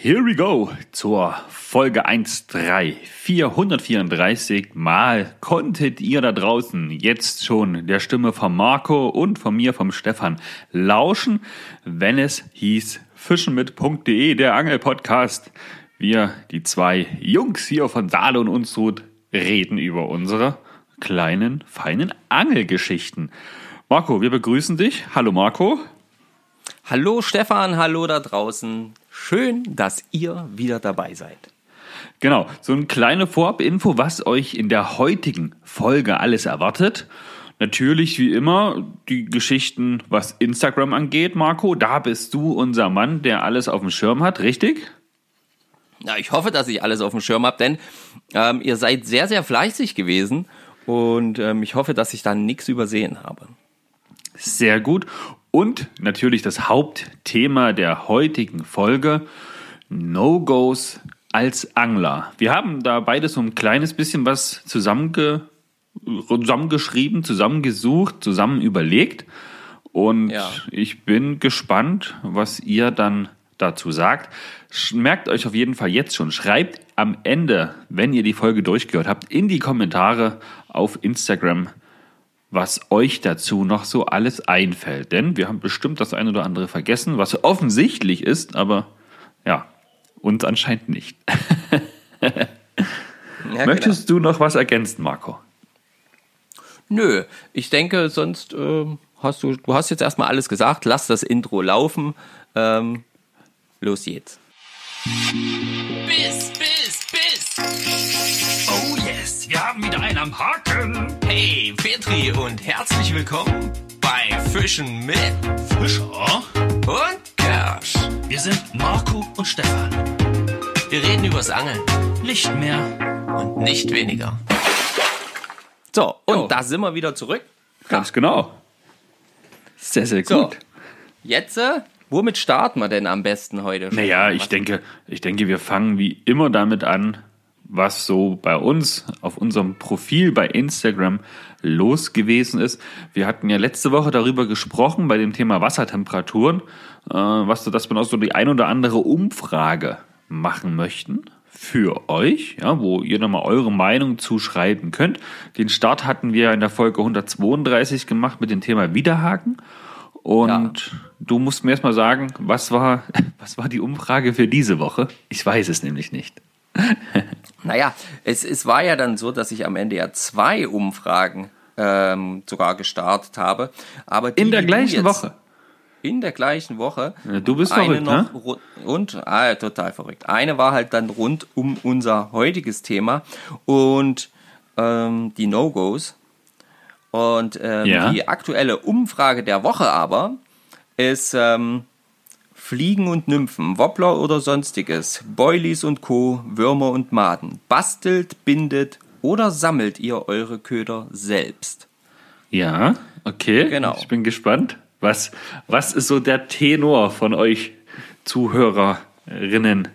Here we go zur Folge 1.3. 434 Mal konntet ihr da draußen jetzt schon der Stimme von Marco und von mir, vom Stefan, lauschen, wenn es hieß fischenmit.de, der Angelpodcast. Wir, die zwei Jungs hier von Saale und Unstrut, reden über unsere kleinen, feinen Angelgeschichten. Marco, wir begrüßen dich. Hallo Marco. Hallo Stefan, hallo da draußen. Schön, dass ihr wieder dabei seid. Genau, so eine kleine Vorab-Info, was euch in der heutigen Folge alles erwartet. Natürlich wie immer die Geschichten, was Instagram angeht, Marco. Da bist du unser Mann, der alles auf dem Schirm hat, richtig? Ja, ich hoffe, dass ich alles auf dem Schirm habe, denn ähm, ihr seid sehr, sehr fleißig gewesen und ähm, ich hoffe, dass ich da nichts übersehen habe. Sehr gut. Und natürlich das Hauptthema der heutigen Folge, No-Gos als Angler. Wir haben da beide so ein kleines bisschen was zusammenge zusammengeschrieben, zusammengesucht, zusammen überlegt. Und ja. ich bin gespannt, was ihr dann dazu sagt. Merkt euch auf jeden Fall jetzt schon, schreibt am Ende, wenn ihr die Folge durchgehört habt, in die Kommentare auf Instagram, was euch dazu noch so alles einfällt. Denn wir haben bestimmt das eine oder andere vergessen, was offensichtlich ist, aber ja, uns anscheinend nicht. ja, Möchtest genau. du noch was ergänzen, Marco? Nö, ich denke, sonst äh, hast du, du hast jetzt erstmal alles gesagt. Lass das Intro laufen. Ähm, los jetzt. Bis, bis, bis. Oh wir haben wieder einen am Haken. Hey, Petri und herzlich willkommen bei Fischen mit Fischer und Kersch. Wir sind Marco und Stefan. Wir reden übers Angeln. Nicht mehr und nicht weniger. So, und jo. da sind wir wieder zurück. Ganz genau. Sehr, sehr gut. So, jetzt, äh, womit starten wir denn am besten heute? Naja, ich denke, ich denke, wir fangen wie immer damit an, was so bei uns auf unserem Profil bei Instagram los gewesen ist. Wir hatten ja letzte Woche darüber gesprochen bei dem Thema Wassertemperaturen, äh, was so, dass wir auch so die ein oder andere Umfrage machen möchten für euch, ja, wo ihr nochmal eure Meinung zuschreiben könnt. Den Start hatten wir in der Folge 132 gemacht mit dem Thema Widerhaken. Und ja. du musst mir erstmal sagen, was war, was war die Umfrage für diese Woche? Ich weiß es nämlich nicht. naja, es, es war ja dann so, dass ich am Ende ja zwei Umfragen ähm, sogar gestartet habe. Aber in der gleichen Woche in der gleichen Woche. Ja, du bist verrückt, noch, ne? Und, ah, total verrückt. Eine war halt dann rund um unser heutiges Thema und ähm, die No-Gos. Und ähm, ja. die aktuelle Umfrage der Woche aber ist ähm, Fliegen und Nymphen, Wobbler oder sonstiges, Boilies und Co., Würmer und Maden. Bastelt, bindet oder sammelt ihr eure Köder selbst? Ja, okay. Genau. Ich bin gespannt. Was, was ist so der Tenor von euch Zuhörerinnen?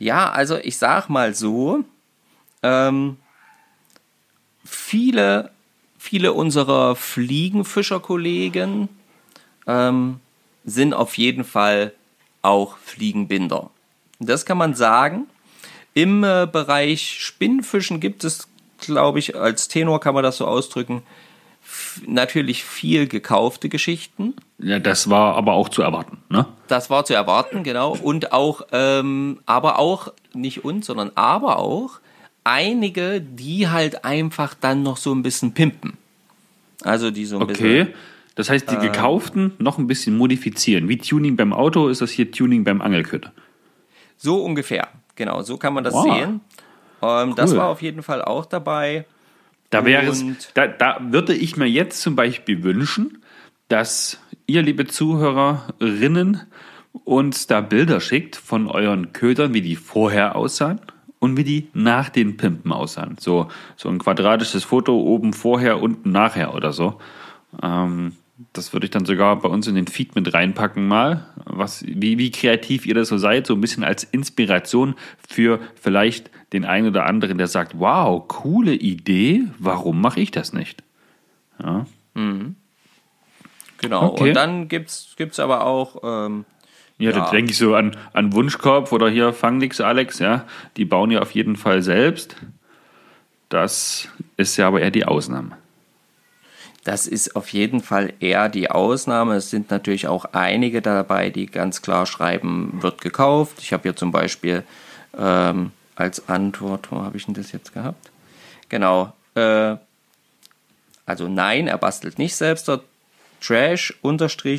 Ja, also ich sag mal so, ähm, viele, viele unserer Fliegenfischerkollegen ähm, sind auf jeden Fall auch Fliegenbinder. Das kann man sagen. Im äh, Bereich Spinnfischen gibt es, glaube ich, als Tenor kann man das so ausdrücken, natürlich viel gekaufte Geschichten. Ja, das war aber auch zu erwarten, ne? Das war zu erwarten, genau. Und auch, ähm, aber auch, nicht uns, sondern aber auch einige, die halt einfach dann noch so ein bisschen pimpen. Also die so ein okay. bisschen. Das heißt, die ähm, gekauften noch ein bisschen modifizieren. Wie Tuning beim Auto ist das hier Tuning beim Angelköder. So ungefähr, genau. So kann man das wow. sehen. Ähm, cool. Das war auf jeden Fall auch dabei. Da wäre es, da, da würde ich mir jetzt zum Beispiel wünschen, dass ihr, liebe Zuhörerinnen, uns da Bilder schickt von euren Ködern, wie die vorher aussahen und wie die nach den Pimpen aussahen. So, so ein quadratisches Foto oben vorher, unten nachher oder so. Ähm, das würde ich dann sogar bei uns in den Feed mit reinpacken mal, was, wie, wie kreativ ihr das so seid, so ein bisschen als Inspiration für vielleicht den einen oder anderen, der sagt, wow, coole Idee, warum mache ich das nicht? Ja. Mhm. Genau, okay. und dann gibt es aber auch ähm, Ja, ja. da denke ich so an, an Wunschkorb oder hier Fang nix Alex, ja. Die bauen ja auf jeden Fall selbst. Das ist ja aber eher die Ausnahme. Das ist auf jeden Fall eher die Ausnahme. Es sind natürlich auch einige dabei, die ganz klar schreiben, wird gekauft. Ich habe hier zum Beispiel ähm, als Antwort, wo habe ich denn das jetzt gehabt? Genau. Äh, also nein, er bastelt nicht selbst. Trash-BFF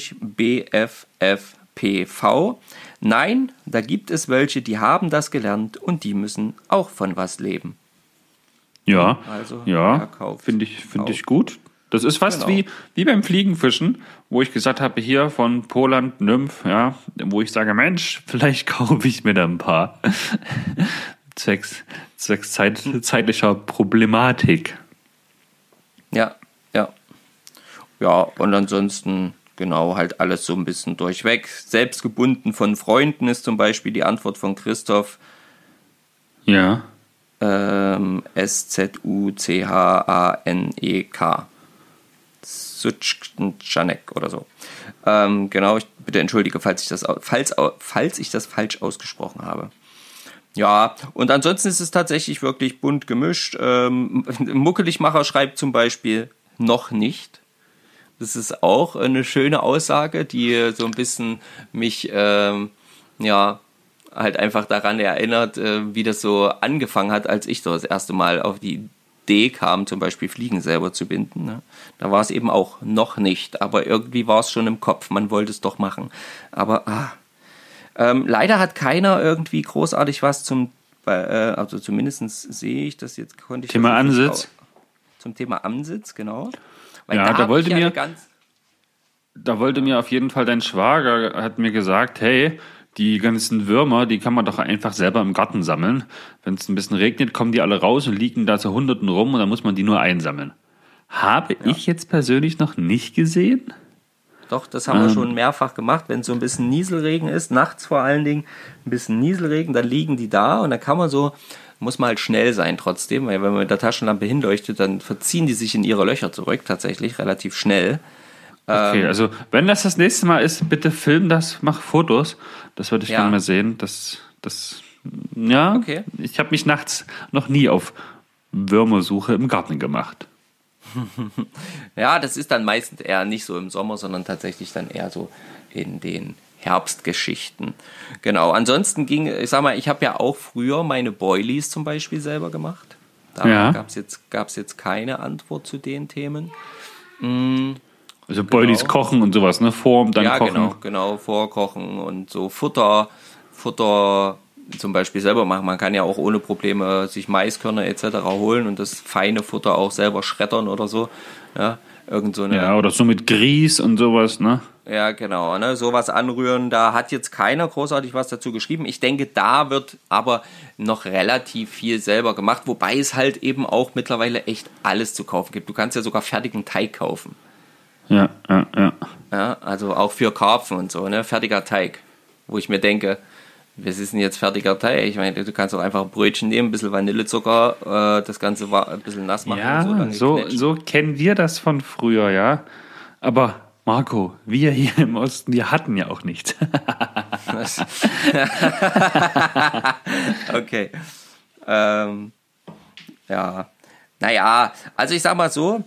PV. Nein, da gibt es welche, die haben das gelernt und die müssen auch von was leben. Ja, also, ja, finde ich, find ich gut. Das ist fast genau. wie, wie beim Fliegenfischen, wo ich gesagt habe, hier von Poland, Nymph, ja, wo ich sage, Mensch, vielleicht kaufe ich mir da ein paar. zwecks, zwecks Zeit, zeitlicher Problematik. Ja, ja. Ja, und ansonsten Genau, halt alles so ein bisschen durchweg. Selbstgebunden von Freunden ist zum Beispiel die Antwort von Christoph. Ja. Ähm, S-Z-U-C-H-A-N-E-K. Sutschkanek oder so. Ähm, genau, ich bitte entschuldige, falls ich, das, falls, falls ich das falsch ausgesprochen habe. Ja, und ansonsten ist es tatsächlich wirklich bunt gemischt. Ähm, Muckeligmacher schreibt zum Beispiel noch nicht. Das ist auch eine schöne Aussage, die so ein bisschen mich, ähm, ja, halt einfach daran erinnert, äh, wie das so angefangen hat, als ich so das erste Mal auf die Idee kam, zum Beispiel Fliegen selber zu binden. Ne? Da war es eben auch noch nicht, aber irgendwie war es schon im Kopf, man wollte es doch machen. Aber ah, ähm, leider hat keiner irgendwie großartig was zum, äh, also zumindest sehe ich das jetzt, konnte ich. Thema Ansitz. Zum Thema Ansitz, genau. Weil ja, da, da wollte mir, da wollte mir auf jeden Fall dein Schwager, hat mir gesagt, hey, die ganzen Würmer, die kann man doch einfach selber im Garten sammeln. Wenn es ein bisschen regnet, kommen die alle raus und liegen da zu Hunderten rum und dann muss man die nur einsammeln. Habe ja. ich jetzt persönlich noch nicht gesehen. Doch, das haben ähm. wir schon mehrfach gemacht. Wenn so ein bisschen Nieselregen ist, nachts vor allen Dingen ein bisschen Nieselregen, dann liegen die da und dann kann man so muss man halt schnell sein trotzdem, weil wenn man mit der Taschenlampe hinleuchtet, dann verziehen die sich in ihre Löcher zurück, tatsächlich relativ schnell. Okay, ähm, also wenn das das nächste Mal ist, bitte film das, mach Fotos. Das würde ich ja. gerne mal sehen. Das, das, ja, okay. ich habe mich nachts noch nie auf Würmersuche im Garten gemacht. ja, das ist dann meistens eher nicht so im Sommer, sondern tatsächlich dann eher so in den Herbstgeschichten. Genau, ansonsten ging, ich sag mal, ich habe ja auch früher meine Boilies zum Beispiel selber gemacht. Da ja. gab es jetzt, gab's jetzt keine Antwort zu den Themen. Mhm. Also Boilies genau. kochen und sowas, ne? Vor dann ja, kochen. genau, genau, vorkochen und so Futter, Futter zum Beispiel selber machen. Man kann ja auch ohne Probleme sich Maiskörner etc. holen und das feine Futter auch selber schreddern oder so. Ja, irgend so eine, ja oder so mit Grieß und sowas, ne? Ja, genau. Ne? Sowas anrühren, da hat jetzt keiner großartig was dazu geschrieben. Ich denke, da wird aber noch relativ viel selber gemacht, wobei es halt eben auch mittlerweile echt alles zu kaufen gibt. Du kannst ja sogar fertigen Teig kaufen. Ja, ja, ja. ja also auch für Karpfen und so, ne? Fertiger Teig. Wo ich mir denke, was ist denn jetzt fertiger Teig? Ich meine, du kannst auch einfach ein Brötchen nehmen, ein bisschen Vanillezucker, äh, das Ganze ein bisschen nass machen. Ja, so, so, so kennen wir das von früher, ja. Aber Marco, wir hier im Osten, wir hatten ja auch nichts. okay. Ähm, ja. Naja, also ich sag mal so,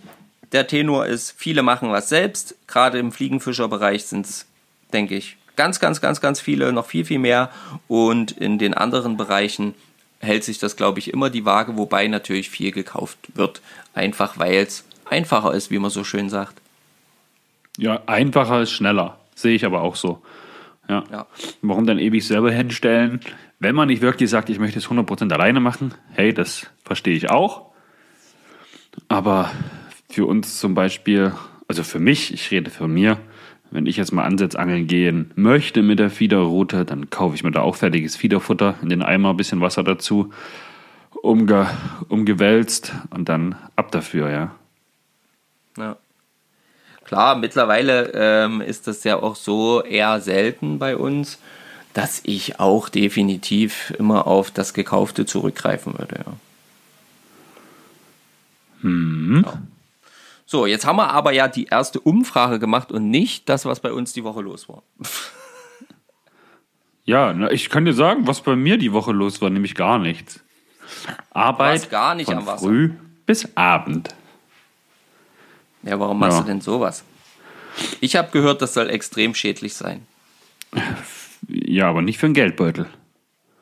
der Tenor ist, viele machen was selbst. Gerade im Fliegenfischerbereich sind es, denke ich, ganz, ganz, ganz, ganz viele, noch viel, viel mehr. Und in den anderen Bereichen hält sich das, glaube ich, immer die Waage, wobei natürlich viel gekauft wird. Einfach weil es einfacher ist, wie man so schön sagt. Ja, einfacher ist schneller. Sehe ich aber auch so. Ja. ja. Warum dann ewig selber hinstellen? Wenn man nicht wirklich sagt, ich möchte es 100% alleine machen, hey, das verstehe ich auch. Aber für uns zum Beispiel, also für mich, ich rede für mir, wenn ich jetzt mal Ansetzangeln gehen möchte mit der Fiederroute, dann kaufe ich mir da auch fertiges Fiederfutter, in den Eimer ein bisschen Wasser dazu, umge umgewälzt und dann ab dafür, ja. Ja. Klar, mittlerweile ähm, ist das ja auch so eher selten bei uns, dass ich auch definitiv immer auf das Gekaufte zurückgreifen würde. Ja. Hm. Ja. So, jetzt haben wir aber ja die erste Umfrage gemacht und nicht das, was bei uns die Woche los war. Ja, ich kann dir sagen, was bei mir die Woche los war, nämlich gar nichts. Arbeit gar nicht von früh bis Abend. Ja, warum machst ja. du denn sowas? Ich habe gehört, das soll extrem schädlich sein. Ja, aber nicht für einen Geldbeutel.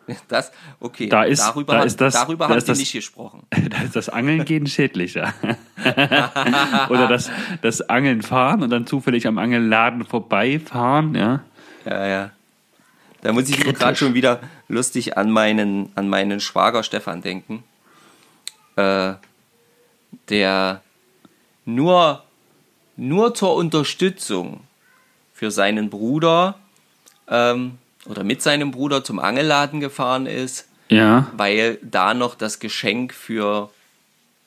Das, okay, da ist, darüber, da ist das, darüber da haben das, nicht gesprochen. Da ist das Angeln gehen schädlicher. Oder das, das Angeln fahren und dann zufällig am Angelladen vorbeifahren, ja. Ja, ja. Da muss ich gerade schon wieder lustig an meinen, an meinen Schwager Stefan denken. Äh, der nur, nur zur Unterstützung für seinen Bruder ähm, oder mit seinem Bruder zum Angelladen gefahren ist, ja. weil da noch das Geschenk für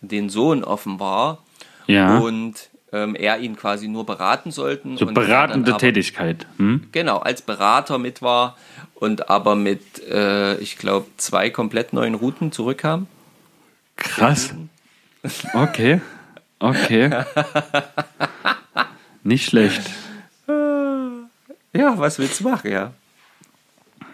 den Sohn offen war ja. und ähm, er ihn quasi nur beraten sollten. So beratende aber, Tätigkeit. Hm? Genau, als Berater mit war und aber mit, äh, ich glaube, zwei komplett neuen Routen zurückkam. Krass. Okay. Okay. Nicht schlecht. Ja, was willst du machen, ja?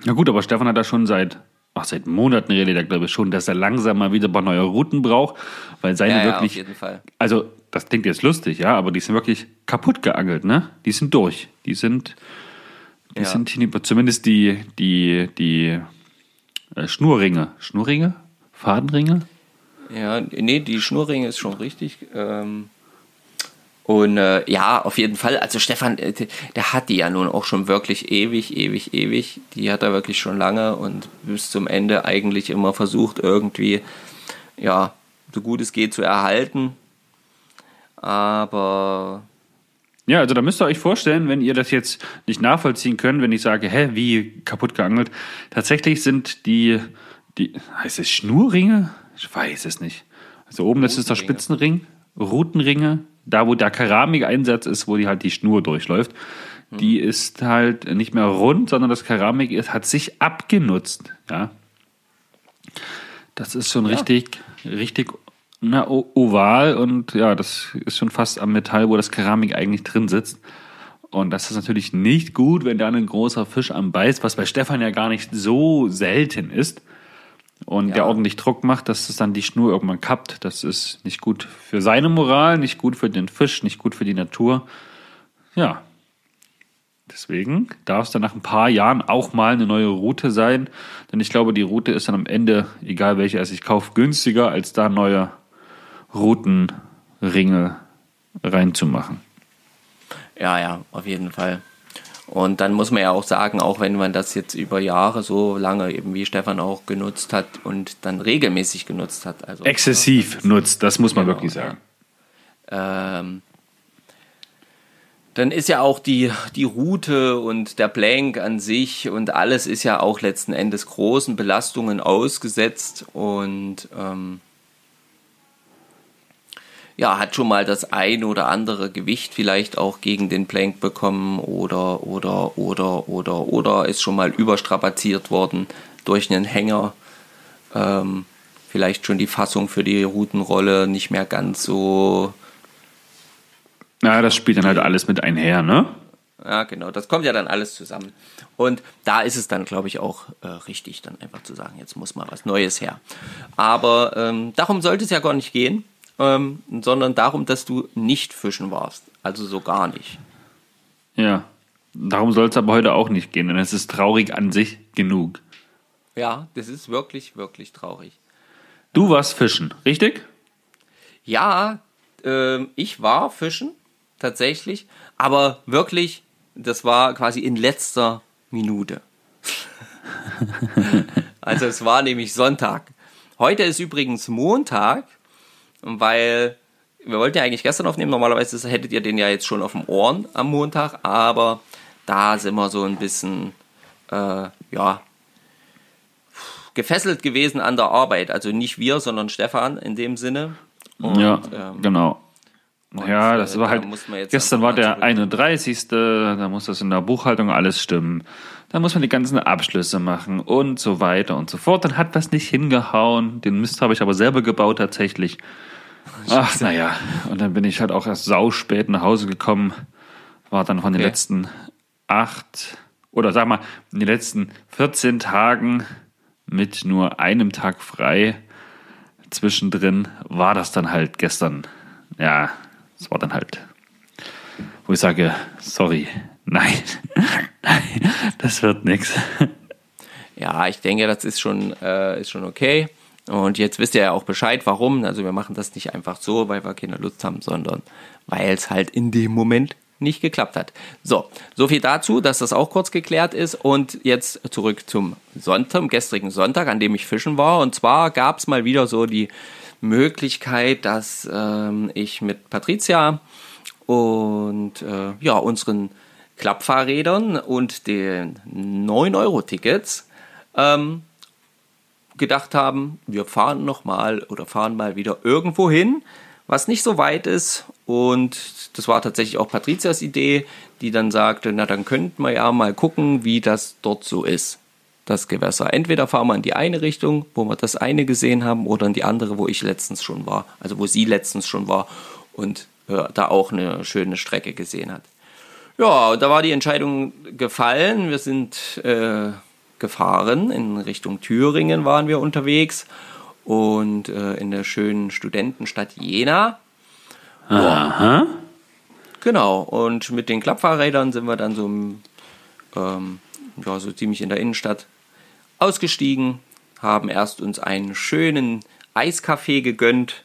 Na gut, aber Stefan hat da schon seit, ach, seit Monaten redet er, glaube ich, schon, dass er langsam mal wieder ein paar neue Routen braucht, weil seine ja, wirklich. Ja, auf jeden Fall. Also, das klingt jetzt lustig, ja, aber die sind wirklich kaputt geangelt, ne? Die sind durch. Die sind, die ja. sind zumindest die, die, die äh, Schnurringe. Schnurringe? Fadenringe? Ja, nee, die Schnurringe ist schon richtig. Ähm, und äh, ja, auf jeden Fall. Also Stefan, äh, der hat die ja nun auch schon wirklich ewig, ewig, ewig. Die hat er wirklich schon lange und bis zum Ende eigentlich immer versucht, irgendwie, ja, so gut es geht zu erhalten. Aber. Ja, also da müsst ihr euch vorstellen, wenn ihr das jetzt nicht nachvollziehen könnt, wenn ich sage, hä, wie kaputt geangelt. Tatsächlich sind die, die heißt es Schnurringe? Ich weiß es nicht. Also oben, das ist der Spitzenring, Routenringe, da wo der Keramikeinsatz ist, wo die halt die Schnur durchläuft, mhm. die ist halt nicht mehr rund, sondern das Keramik ist, hat sich abgenutzt. Ja. Das ist schon ja. richtig, richtig na, oval und ja, das ist schon fast am Metall, wo das Keramik eigentlich drin sitzt. Und das ist natürlich nicht gut, wenn da ein großer Fisch am beißt, was bei Stefan ja gar nicht so selten ist und ja. der ordentlich Druck macht, dass es dann die Schnur irgendwann kappt. Das ist nicht gut für seine Moral, nicht gut für den Fisch, nicht gut für die Natur. Ja. Deswegen darf es dann nach ein paar Jahren auch mal eine neue Route sein. Denn ich glaube, die Route ist dann am Ende, egal welche es ich kaufe, günstiger, als da neue Routenringe reinzumachen. Ja, ja, auf jeden Fall. Und dann muss man ja auch sagen, auch wenn man das jetzt über Jahre so lange eben wie Stefan auch genutzt hat und dann regelmäßig genutzt hat. Also, Exzessiv ja, nutzt, das muss man genau, wirklich sagen. Ähm, dann ist ja auch die, die Route und der Blank an sich und alles ist ja auch letzten Endes großen Belastungen ausgesetzt und ähm, ja, hat schon mal das ein oder andere Gewicht vielleicht auch gegen den Plank bekommen oder, oder, oder, oder, oder ist schon mal überstrapaziert worden durch einen Hänger. Ähm, vielleicht schon die Fassung für die Routenrolle nicht mehr ganz so. Na, das spielt dann halt alles mit einher, ne? Ja, genau. Das kommt ja dann alles zusammen. Und da ist es dann, glaube ich, auch äh, richtig, dann einfach zu sagen, jetzt muss mal was Neues her. Aber ähm, darum sollte es ja gar nicht gehen ähm, sondern darum, dass du nicht fischen warst. Also so gar nicht. Ja, darum soll es aber heute auch nicht gehen, denn es ist traurig an sich genug. Ja, das ist wirklich, wirklich traurig. Du warst fischen, richtig? Ja, äh, ich war fischen, tatsächlich, aber wirklich, das war quasi in letzter Minute. also es war nämlich Sonntag. Heute ist übrigens Montag weil wir wollten ja eigentlich gestern aufnehmen. Normalerweise hättet ihr den ja jetzt schon auf dem Ohren am Montag, aber da sind wir so ein bisschen, äh, ja, gefesselt gewesen an der Arbeit. Also nicht wir, sondern Stefan in dem Sinne. Und, ja, ähm, genau. ja, das äh, war halt. Gestern war der 31. Da muss das in der Buchhaltung alles stimmen. Da muss man die ganzen Abschlüsse machen und so weiter und so fort. Dann hat das nicht hingehauen. Den Mist habe ich aber selber gebaut tatsächlich. Ach, naja. Und dann bin ich halt auch erst sauspät nach Hause gekommen. War dann von den okay. letzten acht oder sag mal, in den letzten 14 Tagen mit nur einem Tag frei zwischendrin war das dann halt gestern. Ja, es war dann halt, wo ich sage, sorry, nein, nein, das wird nichts. Ja, ich denke, das ist schon, äh, ist schon okay. Und jetzt wisst ihr ja auch Bescheid, warum. Also wir machen das nicht einfach so, weil wir keine Lust haben, sondern weil es halt in dem Moment nicht geklappt hat. So, so viel dazu, dass das auch kurz geklärt ist. Und jetzt zurück zum Sonntag, gestrigen Sonntag, an dem ich fischen war. Und zwar gab es mal wieder so die Möglichkeit, dass ähm, ich mit Patricia und äh, ja, unseren Klappfahrrädern und den 9-Euro-Tickets ähm, gedacht haben, wir fahren nochmal oder fahren mal wieder irgendwo hin, was nicht so weit ist. Und das war tatsächlich auch Patrizias Idee, die dann sagte, na dann könnten wir ja mal gucken, wie das dort so ist. Das Gewässer. Entweder fahren wir in die eine Richtung, wo wir das eine gesehen haben, oder in die andere, wo ich letztens schon war. Also wo sie letztens schon war und äh, da auch eine schöne Strecke gesehen hat. Ja, da war die Entscheidung gefallen. Wir sind äh, gefahren. In Richtung Thüringen waren wir unterwegs und äh, in der schönen Studentenstadt Jena. Aha. Genau, und mit den Klappfahrrädern sind wir dann so, ähm, ja, so ziemlich in der Innenstadt ausgestiegen, haben erst uns einen schönen Eiskaffee gegönnt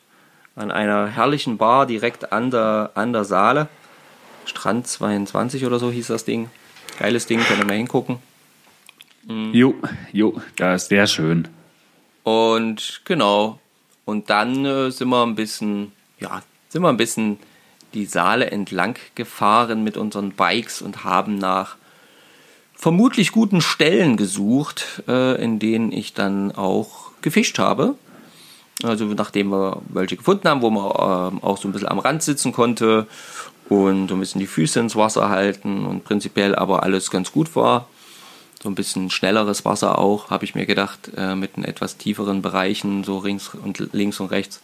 an einer herrlichen Bar direkt an der, an der Saale. Strand 22 oder so hieß das Ding. Geiles Ding, könnt ihr mal hingucken. Mhm. Jo, jo, das ist sehr schön. Und genau. Und dann äh, sind wir ein bisschen, ja, sind wir ein bisschen die Saale entlang gefahren mit unseren Bikes und haben nach vermutlich guten Stellen gesucht, äh, in denen ich dann auch gefischt habe. Also nachdem wir welche gefunden haben, wo man äh, auch so ein bisschen am Rand sitzen konnte und so ein bisschen die Füße ins Wasser halten und prinzipiell aber alles ganz gut war, so ein bisschen schnelleres Wasser auch, habe ich mir gedacht, äh, mit den etwas tieferen Bereichen, so links und links und rechts.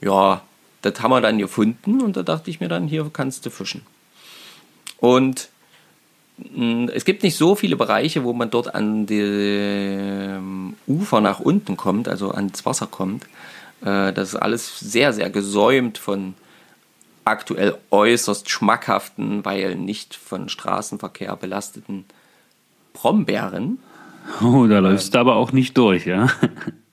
Ja, das haben wir dann gefunden und da dachte ich mir dann, hier kannst du fischen. Und mh, es gibt nicht so viele Bereiche, wo man dort an dem Ufer nach unten kommt, also ans Wasser kommt. Äh, das ist alles sehr, sehr gesäumt von aktuell äußerst schmackhaften, weil nicht von Straßenverkehr belasteten Brombeeren. Oh, da läufst du aber auch nicht durch, ja?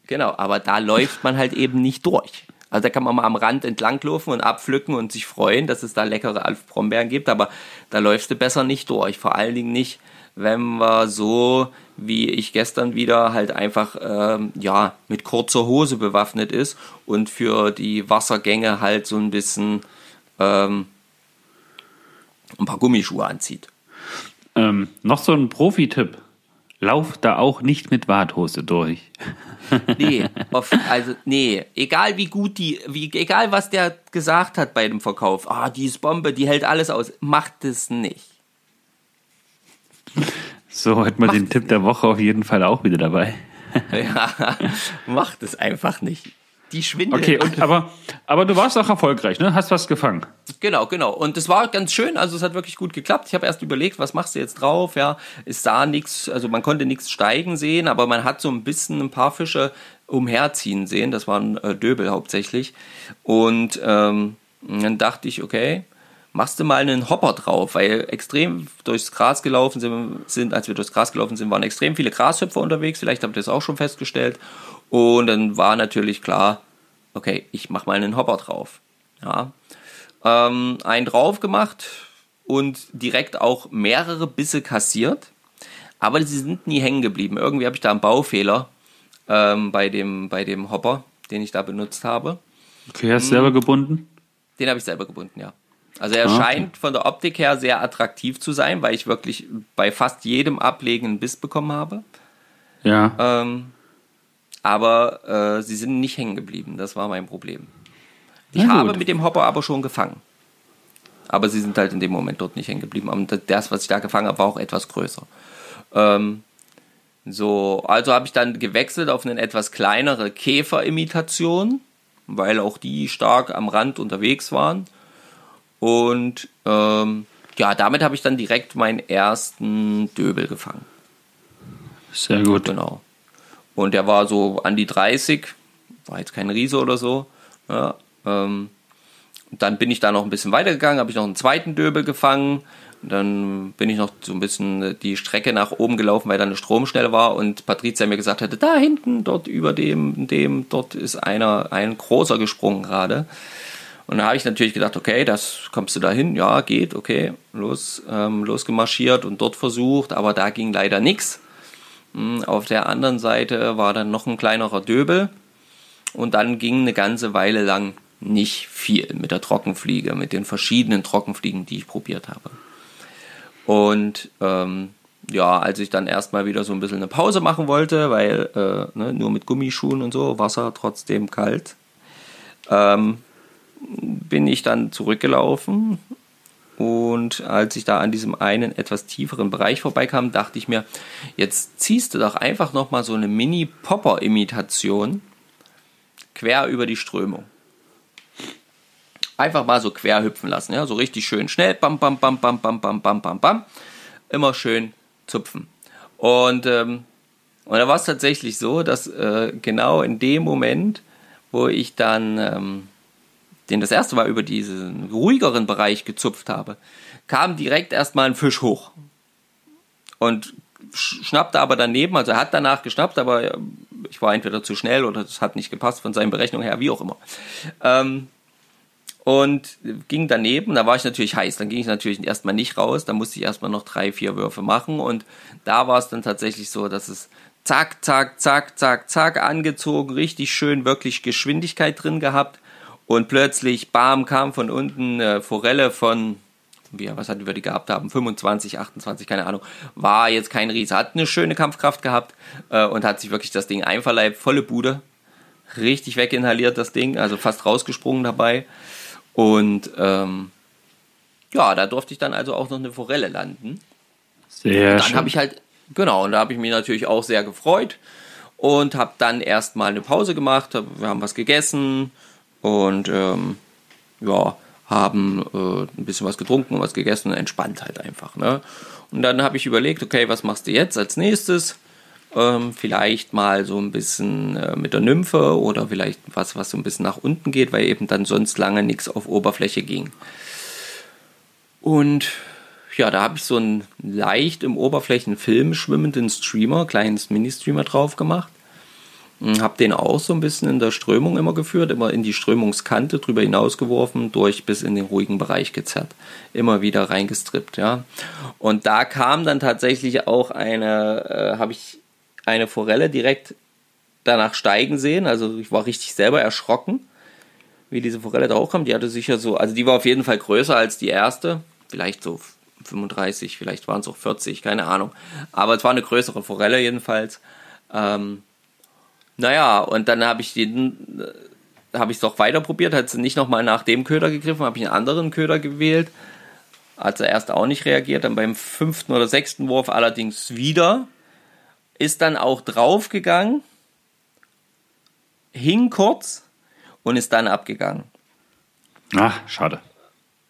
Genau, aber da läuft man halt eben nicht durch. Also da kann man mal am Rand entlanglaufen und abpflücken und sich freuen, dass es da leckere Brombeeren gibt, aber da läufst du besser nicht durch. Vor allen Dingen nicht, wenn man so, wie ich gestern wieder, halt einfach ähm, ja mit kurzer Hose bewaffnet ist und für die Wassergänge halt so ein bisschen ähm, ein paar Gummischuhe anzieht. Ähm, noch so ein Profi-Tipp. Lauf da auch nicht mit Warthose durch. nee, auf, also nee, egal wie gut die, wie, egal was der gesagt hat bei dem Verkauf, ah, die ist Bombe, die hält alles aus, macht es nicht. So hat man macht den Tipp der Woche auf jeden Fall auch wieder dabei. ja, macht es einfach nicht die schwindeln. Okay, und, aber, aber du warst auch erfolgreich, ne? Hast was gefangen. Genau, genau. Und es war ganz schön, also es hat wirklich gut geklappt. Ich habe erst überlegt, was machst du jetzt drauf? Ja, es sah nichts, also man konnte nichts steigen sehen, aber man hat so ein bisschen ein paar Fische umherziehen sehen. Das waren äh, Döbel hauptsächlich. Und ähm, dann dachte ich, okay, machst du mal einen Hopper drauf, weil extrem durchs Gras gelaufen sind, sind, als wir durchs Gras gelaufen sind, waren extrem viele Grashüpfer unterwegs. Vielleicht habt ihr das auch schon festgestellt. Und dann war natürlich klar, okay, ich mache mal einen Hopper drauf. Ja. Ähm, einen drauf gemacht und direkt auch mehrere Bisse kassiert. Aber sie sind nie hängen geblieben. Irgendwie habe ich da einen Baufehler ähm, bei, dem, bei dem Hopper, den ich da benutzt habe. Okay, hast du selber gebunden? Den habe ich selber gebunden, ja. Also er ah, okay. scheint von der Optik her sehr attraktiv zu sein, weil ich wirklich bei fast jedem Ablegen einen Biss bekommen habe. Ja. Ähm, aber äh, sie sind nicht hängen geblieben. Das war mein Problem. Ich habe mit dem Hopper aber schon gefangen. Aber sie sind halt in dem Moment dort nicht hängen geblieben. Und das, was ich da gefangen habe, war auch etwas größer. Ähm, so, also habe ich dann gewechselt auf eine etwas kleinere Käferimitation, weil auch die stark am Rand unterwegs waren. Und ähm, ja, damit habe ich dann direkt meinen ersten Döbel gefangen. Sehr gut. Genau. Und der war so an die 30, war jetzt kein Riese oder so. Ja, ähm, dann bin ich da noch ein bisschen weitergegangen, habe ich noch einen zweiten Döbel gefangen. Dann bin ich noch so ein bisschen die Strecke nach oben gelaufen, weil da eine Stromstelle war und Patricia mir gesagt hatte, da hinten, dort über dem, dem, dort ist einer, ein großer gesprungen gerade. Und da habe ich natürlich gedacht, okay, das kommst du da hin, ja, geht, okay, los, ähm, losgemarschiert und dort versucht, aber da ging leider nichts. Hm, auf der anderen Seite war dann noch ein kleinerer Döbel und dann ging eine ganze Weile lang nicht viel mit der Trockenfliege, mit den verschiedenen Trockenfliegen, die ich probiert habe. Und ähm, ja, als ich dann erstmal wieder so ein bisschen eine Pause machen wollte, weil äh, ne, nur mit Gummischuhen und so, Wasser trotzdem kalt, ähm, bin ich dann zurückgelaufen. Und als ich da an diesem einen etwas tieferen Bereich vorbeikam, dachte ich mir, jetzt ziehst du doch einfach nochmal so eine Mini-Popper-Imitation quer über die Strömung einfach mal so quer hüpfen lassen, ja, so richtig schön schnell, bam, bam, bam, bam, bam, bam, bam, bam, bam, immer schön zupfen. Und, ähm, und da war es tatsächlich so, dass äh, genau in dem Moment, wo ich dann ähm, den das erste Mal über diesen ruhigeren Bereich gezupft habe, kam direkt erstmal ein Fisch hoch. Und schnappte aber daneben, also er hat danach geschnappt, aber ich war entweder zu schnell oder es hat nicht gepasst von seinen Berechnungen her, wie auch immer. Ähm, und ging daneben. Da war ich natürlich heiß. Dann ging ich natürlich erstmal nicht raus. Da musste ich erstmal noch drei, vier Würfe machen. Und da war es dann tatsächlich so, dass es zack, zack, zack, zack, zack angezogen, richtig schön, wirklich Geschwindigkeit drin gehabt. Und plötzlich, bam, kam von unten eine Forelle von, wie, was hatten wir die gehabt haben? 25, 28, keine Ahnung. War jetzt kein Riese. Hat eine schöne Kampfkraft gehabt äh, und hat sich wirklich das Ding einverleibt. Volle Bude. Richtig weginhaliert das Ding, also fast rausgesprungen dabei. Und ähm, ja, da durfte ich dann also auch noch eine Forelle landen. Sehr und dann habe ich halt, genau, und da habe ich mich natürlich auch sehr gefreut und habe dann erstmal eine Pause gemacht. Wir haben was gegessen und ähm, ja, haben äh, ein bisschen was getrunken und was gegessen und entspannt halt einfach. Ne? Und dann habe ich überlegt, okay, was machst du jetzt als nächstes? Ähm, vielleicht mal so ein bisschen äh, mit der Nymphe oder vielleicht was, was so ein bisschen nach unten geht, weil eben dann sonst lange nichts auf Oberfläche ging. Und ja, da habe ich so einen leicht im Oberflächenfilm schwimmenden Streamer, kleines Mini-Streamer drauf gemacht. Hm, habe den auch so ein bisschen in der Strömung immer geführt, immer in die Strömungskante drüber hinausgeworfen, durch bis in den ruhigen Bereich gezerrt. Immer wieder reingestrippt, ja. Und da kam dann tatsächlich auch eine, äh, habe ich eine Forelle direkt danach steigen sehen. Also ich war richtig selber erschrocken, wie diese Forelle da hochkam. Die hatte sicher so, also die war auf jeden Fall größer als die erste. Vielleicht so 35, vielleicht waren es auch 40, keine Ahnung. Aber es war eine größere Forelle jedenfalls. Ähm, naja, und dann habe ich den, äh, habe ich es doch weiter probiert, hat sie nicht nochmal nach dem Köder gegriffen, habe ich einen anderen Köder gewählt. Hat sie erst auch nicht reagiert, dann beim fünften oder sechsten Wurf allerdings wieder ist dann auch draufgegangen, hing kurz und ist dann abgegangen. Ach, schade.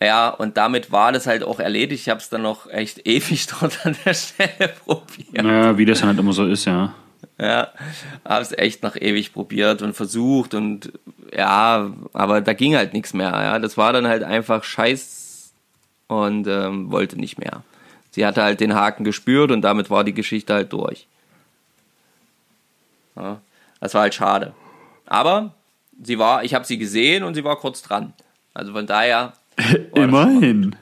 Ja, und damit war das halt auch erledigt. Ich habe es dann noch echt ewig dort an der Stelle probiert. Ja, wie das dann halt immer so ist, ja. Ja, habe es echt noch ewig probiert und versucht und ja, aber da ging halt nichts mehr. Ja, das war dann halt einfach scheiß und ähm, wollte nicht mehr. Sie hatte halt den Haken gespürt und damit war die Geschichte halt durch. Ja, das war halt schade. Aber sie war, ich habe sie gesehen und sie war kurz dran. Also von daher. Immerhin.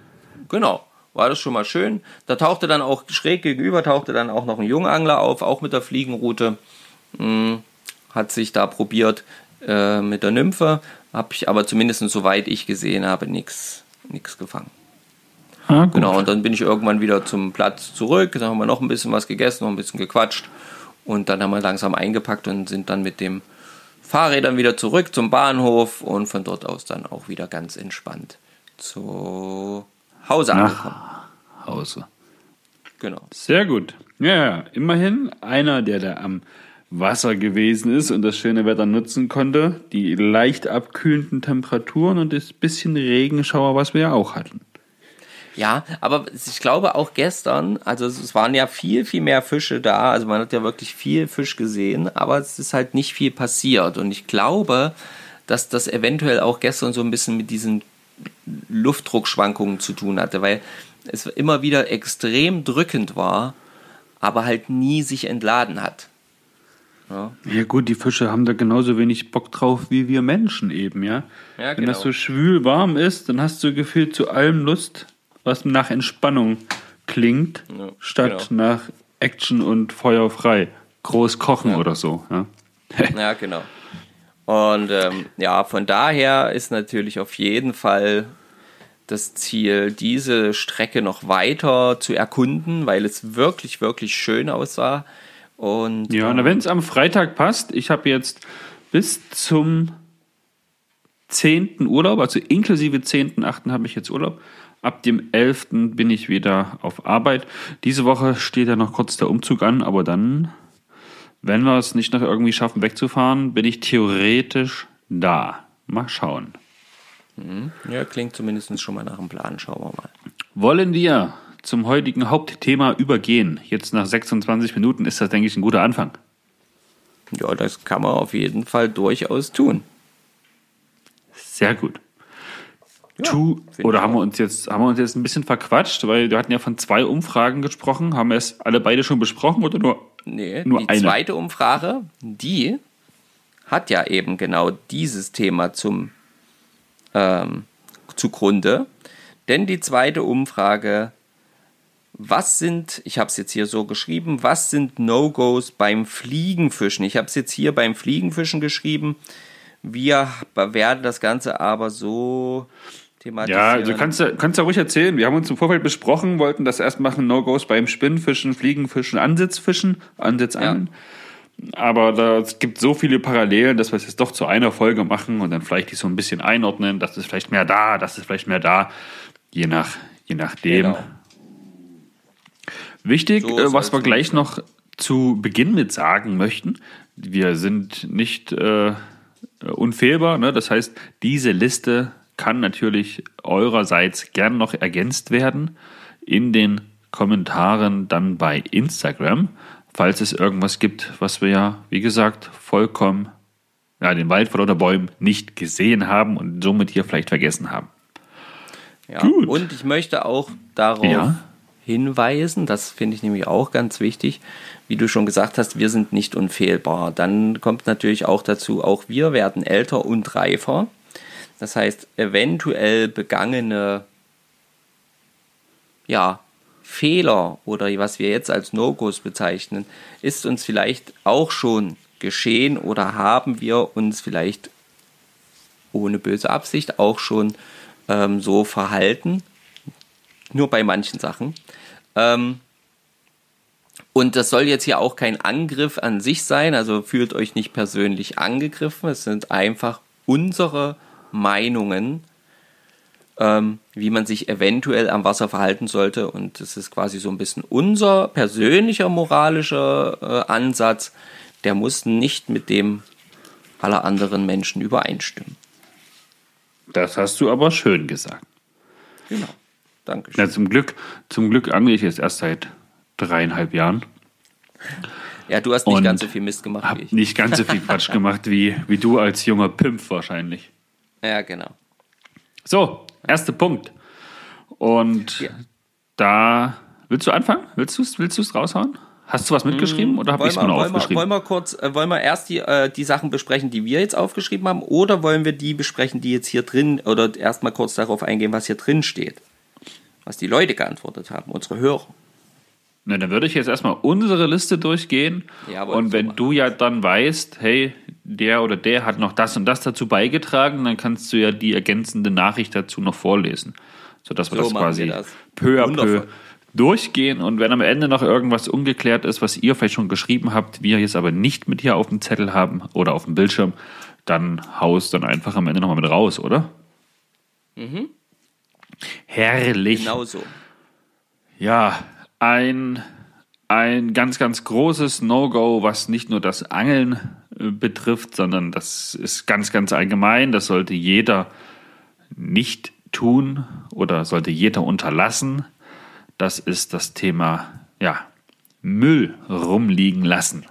genau, war das schon mal schön. Da tauchte dann auch schräg gegenüber, tauchte dann auch noch ein Jungangler auf, auch mit der Fliegenroute. Hm, hat sich da probiert äh, mit der Nymphe, habe ich aber zumindest soweit ich gesehen habe, nichts gefangen. Ah, genau, und dann bin ich irgendwann wieder zum Platz zurück, dann haben wir noch ein bisschen was gegessen, noch ein bisschen gequatscht und dann haben wir langsam eingepackt und sind dann mit dem Fahrrädern wieder zurück zum Bahnhof und von dort aus dann auch wieder ganz entspannt zu Hause angekommen. Nach Hause. Genau. Sehr gut. Ja, immerhin einer, der da am Wasser gewesen ist und das schöne Wetter nutzen konnte, die leicht abkühlenden Temperaturen und das bisschen Regenschauer, was wir ja auch hatten. Ja, aber ich glaube auch gestern, also es waren ja viel, viel mehr Fische da, also man hat ja wirklich viel Fisch gesehen, aber es ist halt nicht viel passiert und ich glaube, dass das eventuell auch gestern so ein bisschen mit diesen Luftdruckschwankungen zu tun hatte, weil es immer wieder extrem drückend war, aber halt nie sich entladen hat. Ja. ja. gut, die Fische haben da genauso wenig Bock drauf wie wir Menschen eben, ja. ja Wenn genau. das so schwül warm ist, dann hast du gefühlt zu allem Lust, was nach Entspannung klingt, ja, statt genau. nach Action und Feuer frei. Groß kochen oder so, ja. ja, genau. Und ähm, ja, von daher ist natürlich auf jeden Fall das Ziel, diese Strecke noch weiter zu erkunden, weil es wirklich, wirklich schön aussah. Und, ja, ähm, wenn es am Freitag passt, ich habe jetzt bis zum 10. Urlaub, also inklusive 10.8. habe ich jetzt Urlaub. Ab dem 11. bin ich wieder auf Arbeit. Diese Woche steht ja noch kurz der Umzug an, aber dann wenn wir es nicht noch irgendwie schaffen, wegzufahren, bin ich theoretisch da. Mal schauen. Mhm. Ja, klingt zumindest schon mal nach einem Plan. Schauen wir mal. Wollen wir zum heutigen Hauptthema übergehen? Jetzt nach 26 Minuten ist das, denke ich, ein guter Anfang. Ja, das kann man auf jeden Fall durchaus tun. Sehr gut. Ja, tu, oder haben wir uns jetzt haben wir uns jetzt ein bisschen verquatscht, weil wir hatten ja von zwei Umfragen gesprochen, haben wir es alle beide schon besprochen oder nur Nee, Nur die eine. zweite Umfrage, die hat ja eben genau dieses Thema zum ähm, zugrunde. Denn die zweite Umfrage, was sind, ich habe es jetzt hier so geschrieben, was sind No-Gos beim Fliegenfischen? Ich habe es jetzt hier beim Fliegenfischen geschrieben. Wir werden das Ganze aber so thematisieren. Ja, du kannst ja, kannst ja ruhig erzählen. Wir haben uns im Vorfeld besprochen, wollten das erst machen, No-Gos beim Spinnfischen, Fliegenfischen, Ansitzfischen, Ansitzangeln. Ja. Aber da, es gibt so viele Parallelen, dass wir es jetzt doch zu einer Folge machen und dann vielleicht die so ein bisschen einordnen. Das ist vielleicht mehr da, das ist vielleicht mehr da. Je, nach, je nachdem. Genau. Wichtig, so äh, was wir gleich noch zu Beginn mit sagen möchten. Wir sind nicht äh, unfehlbar. Ne? Das heißt, diese Liste kann natürlich eurerseits gern noch ergänzt werden in den Kommentaren dann bei Instagram, falls es irgendwas gibt, was wir ja, wie gesagt, vollkommen ja, den Wald vor lauter Bäumen nicht gesehen haben und somit hier vielleicht vergessen haben. Ja, Gut. und ich möchte auch darauf ja. hinweisen, das finde ich nämlich auch ganz wichtig, wie du schon gesagt hast, wir sind nicht unfehlbar. Dann kommt natürlich auch dazu, auch wir werden älter und reifer. Das heißt, eventuell begangene ja, Fehler oder was wir jetzt als No-Gos bezeichnen, ist uns vielleicht auch schon geschehen oder haben wir uns vielleicht ohne böse Absicht auch schon ähm, so verhalten. Nur bei manchen Sachen. Ähm, und das soll jetzt hier auch kein Angriff an sich sein, also fühlt euch nicht persönlich angegriffen. Es sind einfach unsere Meinungen, ähm, wie man sich eventuell am Wasser verhalten sollte. Und das ist quasi so ein bisschen unser persönlicher moralischer äh, Ansatz. Der muss nicht mit dem aller anderen Menschen übereinstimmen. Das hast du aber schön gesagt. Genau. Dankeschön. Ja, zum Glück, zum Glück angle ich jetzt erst seit dreieinhalb Jahren. Ja, du hast nicht ganz so viel Mist gemacht wie ich. Nicht ganz so viel Quatsch gemacht wie, wie du als junger Pimp wahrscheinlich. Ja, genau. So, erster Punkt. Und ja. da willst du anfangen? Willst du es willst raushauen? Hast du was mitgeschrieben hm, oder habe ich es nur wollen aufgeschrieben? Wir, wollen wir kurz, äh, wollen wir erst die, äh, die Sachen besprechen, die wir jetzt aufgeschrieben haben, oder wollen wir die besprechen, die jetzt hier drin, oder erstmal kurz darauf eingehen, was hier drin steht? Was die Leute geantwortet haben, unsere Hörer. Na, dann würde ich jetzt erstmal unsere Liste durchgehen. Ja, und wenn du ja dann weißt, hey, der oder der hat noch das und das dazu beigetragen, dann kannst du ja die ergänzende Nachricht dazu noch vorlesen. Sodass wir so das quasi wir das. peu à peu durchgehen. Und wenn am Ende noch irgendwas ungeklärt ist, was ihr vielleicht schon geschrieben habt, wir jetzt aber nicht mit hier auf dem Zettel haben oder auf dem Bildschirm, dann haust dann einfach am Ende nochmal mit raus, oder? Mhm. Herrlich. Genau so. Ja, ein, ein ganz, ganz großes No-Go, was nicht nur das Angeln äh, betrifft, sondern das ist ganz, ganz allgemein. Das sollte jeder nicht tun oder sollte jeder unterlassen, das ist das Thema ja, Müll rumliegen lassen,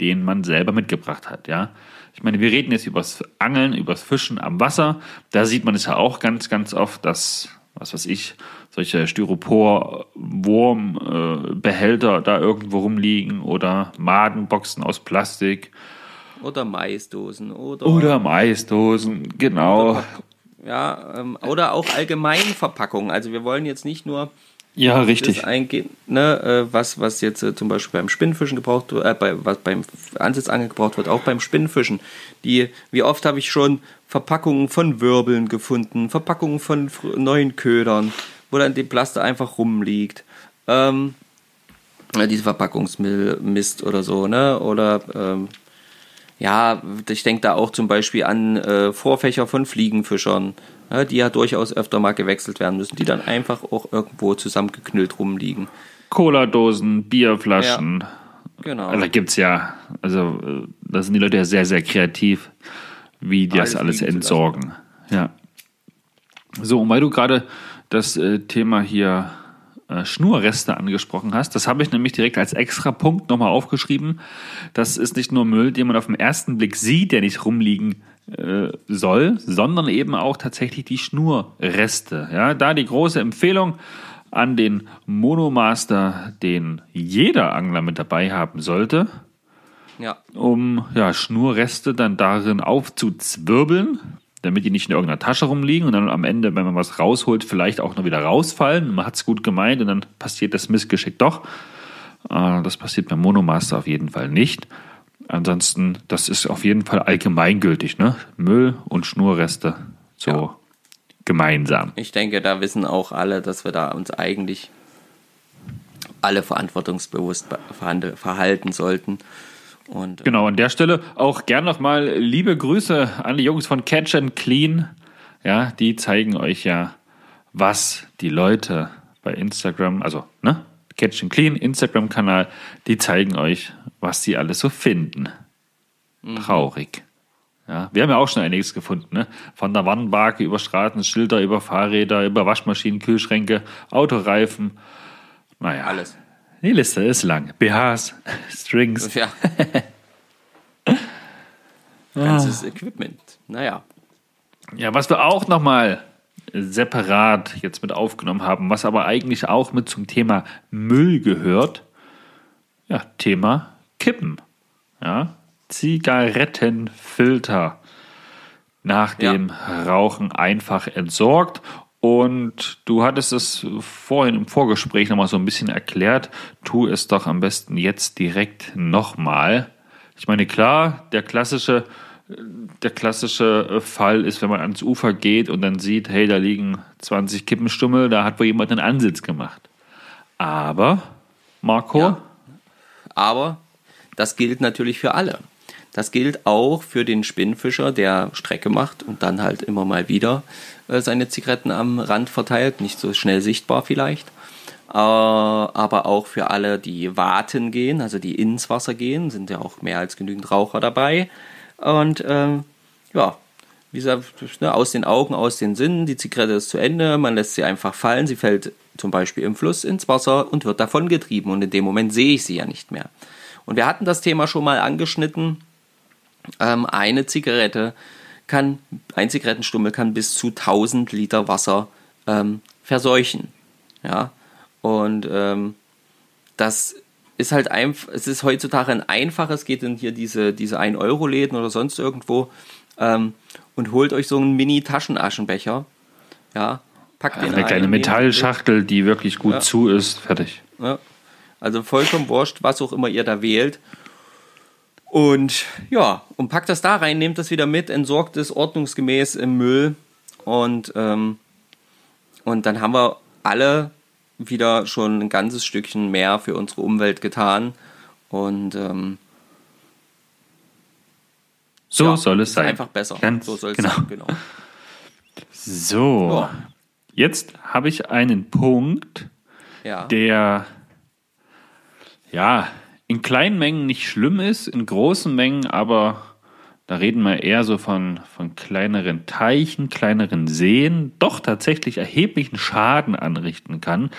den man selber mitgebracht hat. Ja? Ich meine, wir reden jetzt übers Angeln, übers Fischen am Wasser. Da sieht man es ja auch ganz, ganz oft, dass, was weiß ich, solche Styropor-Wurmbehälter da irgendwo rumliegen oder Madenboxen aus Plastik. Oder Maisdosen. Oder, oder Maisdosen, genau. Oder, ja, ähm, oder auch Allgemeinverpackungen. Also wir wollen jetzt nicht nur ja, richtig. Eingehen, ne, äh, was, was jetzt äh, zum Beispiel beim Spinnenfischen gebraucht wird, äh, bei, was beim Ansitzangeln gebraucht wird, auch beim Spinnenfischen. Die, wie oft habe ich schon Verpackungen von Wirbeln gefunden, Verpackungen von neuen Ködern, wo dann die Plaste einfach rumliegt. Ähm, diese Verpackungsmist oder so, ne? Oder ähm, ja, ich denke da auch zum Beispiel an äh, Vorfächer von Fliegenfischern, ja, die ja durchaus öfter mal gewechselt werden müssen, die dann einfach auch irgendwo zusammengeknüllt rumliegen. Cola-Dosen, Bierflaschen. Ja, genau. Also da gibt es ja, also äh, da sind die Leute ja sehr, sehr kreativ, wie die alles das alles entsorgen. Ja. So, und weil du gerade das äh, Thema hier äh, Schnurreste angesprochen hast. Das habe ich nämlich direkt als extra Punkt nochmal aufgeschrieben. Das ist nicht nur Müll, den man auf den ersten Blick sieht, der nicht rumliegen äh, soll, sondern eben auch tatsächlich die Schnurreste. Ja, da die große Empfehlung an den Monomaster, den jeder Angler mit dabei haben sollte, ja. um ja, Schnurreste dann darin aufzuzwirbeln damit die nicht in irgendeiner Tasche rumliegen und dann am Ende, wenn man was rausholt, vielleicht auch noch wieder rausfallen. Man hat es gut gemeint und dann passiert das Missgeschick doch. Äh, das passiert beim Monomaster auf jeden Fall nicht. Ansonsten, das ist auf jeden Fall allgemeingültig, ne? Müll und Schnurreste so ja. gemeinsam. Ich denke, da wissen auch alle, dass wir da uns eigentlich alle verantwortungsbewusst verhalten sollten und, äh, genau, an der Stelle auch gern nochmal liebe Grüße an die Jungs von Catch and Clean. Ja, die zeigen euch ja, was die Leute bei Instagram, also ne, Catch and Clean, Instagram-Kanal, die zeigen euch, was sie alles so finden. Mhm. Traurig. Ja, wir haben ja auch schon einiges gefunden, ne? Von der Wannbarke über Straßenschilder, über Fahrräder, über Waschmaschinen, Kühlschränke, Autoreifen. Naja. Alles. Die Liste ist lang. BHs, Strings. Ja. Ganzes Equipment. Naja. Ja, was wir auch nochmal separat jetzt mit aufgenommen haben, was aber eigentlich auch mit zum Thema Müll gehört. Ja, Thema Kippen. Ja, Zigarettenfilter nach dem ja. Rauchen einfach entsorgt und du hattest es vorhin im Vorgespräch nochmal so ein bisschen erklärt. Tu es doch am besten jetzt direkt nochmal. Ich meine, klar, der klassische, der klassische Fall ist, wenn man ans Ufer geht und dann sieht, hey, da liegen 20 Kippenstummel, da hat wohl jemand einen Ansitz gemacht. Aber, Marco? Ja, aber das gilt natürlich für alle. Das gilt auch für den Spinnfischer, der Strecke macht und dann halt immer mal wieder seine Zigaretten am Rand verteilt, nicht so schnell sichtbar vielleicht. Äh, aber auch für alle, die warten gehen, also die ins Wasser gehen, sind ja auch mehr als genügend Raucher dabei. Und ähm, ja, wie gesagt, ne, aus den Augen, aus den Sinnen, die Zigarette ist zu Ende, man lässt sie einfach fallen, sie fällt zum Beispiel im Fluss ins Wasser und wird davon getrieben und in dem Moment sehe ich sie ja nicht mehr. Und wir hatten das Thema schon mal angeschnitten, ähm, eine Zigarette kann, ein Zigarettenstummel kann bis zu 1000 Liter Wasser ähm, verseuchen. Ja, und ähm, das ist halt einfach, es ist heutzutage ein einfaches, geht in hier diese, diese 1-Euro-Läden oder sonst irgendwo ähm, und holt euch so einen Mini-Taschenaschenbecher. Ja, packt also den Eine kleine Metallschachtel, die wirklich gut ja. zu ist, fertig. Ja. Also vollkommen wurscht, was auch immer ihr da wählt. Und ja, und packt das da rein, nehmt das wieder mit, entsorgt es ordnungsgemäß im Müll und, ähm, und dann haben wir alle wieder schon ein ganzes Stückchen mehr für unsere Umwelt getan. Und ähm, so ja, soll es sein. Einfach besser. Ganz so soll es genau. sein, genau. So, ja. jetzt habe ich einen Punkt, ja. der ja in kleinen Mengen nicht schlimm ist, in großen Mengen aber Da reden wir eher so von, von kleineren Teichen, kleineren Seen, doch tatsächlich erheblichen Schaden anrichten kann.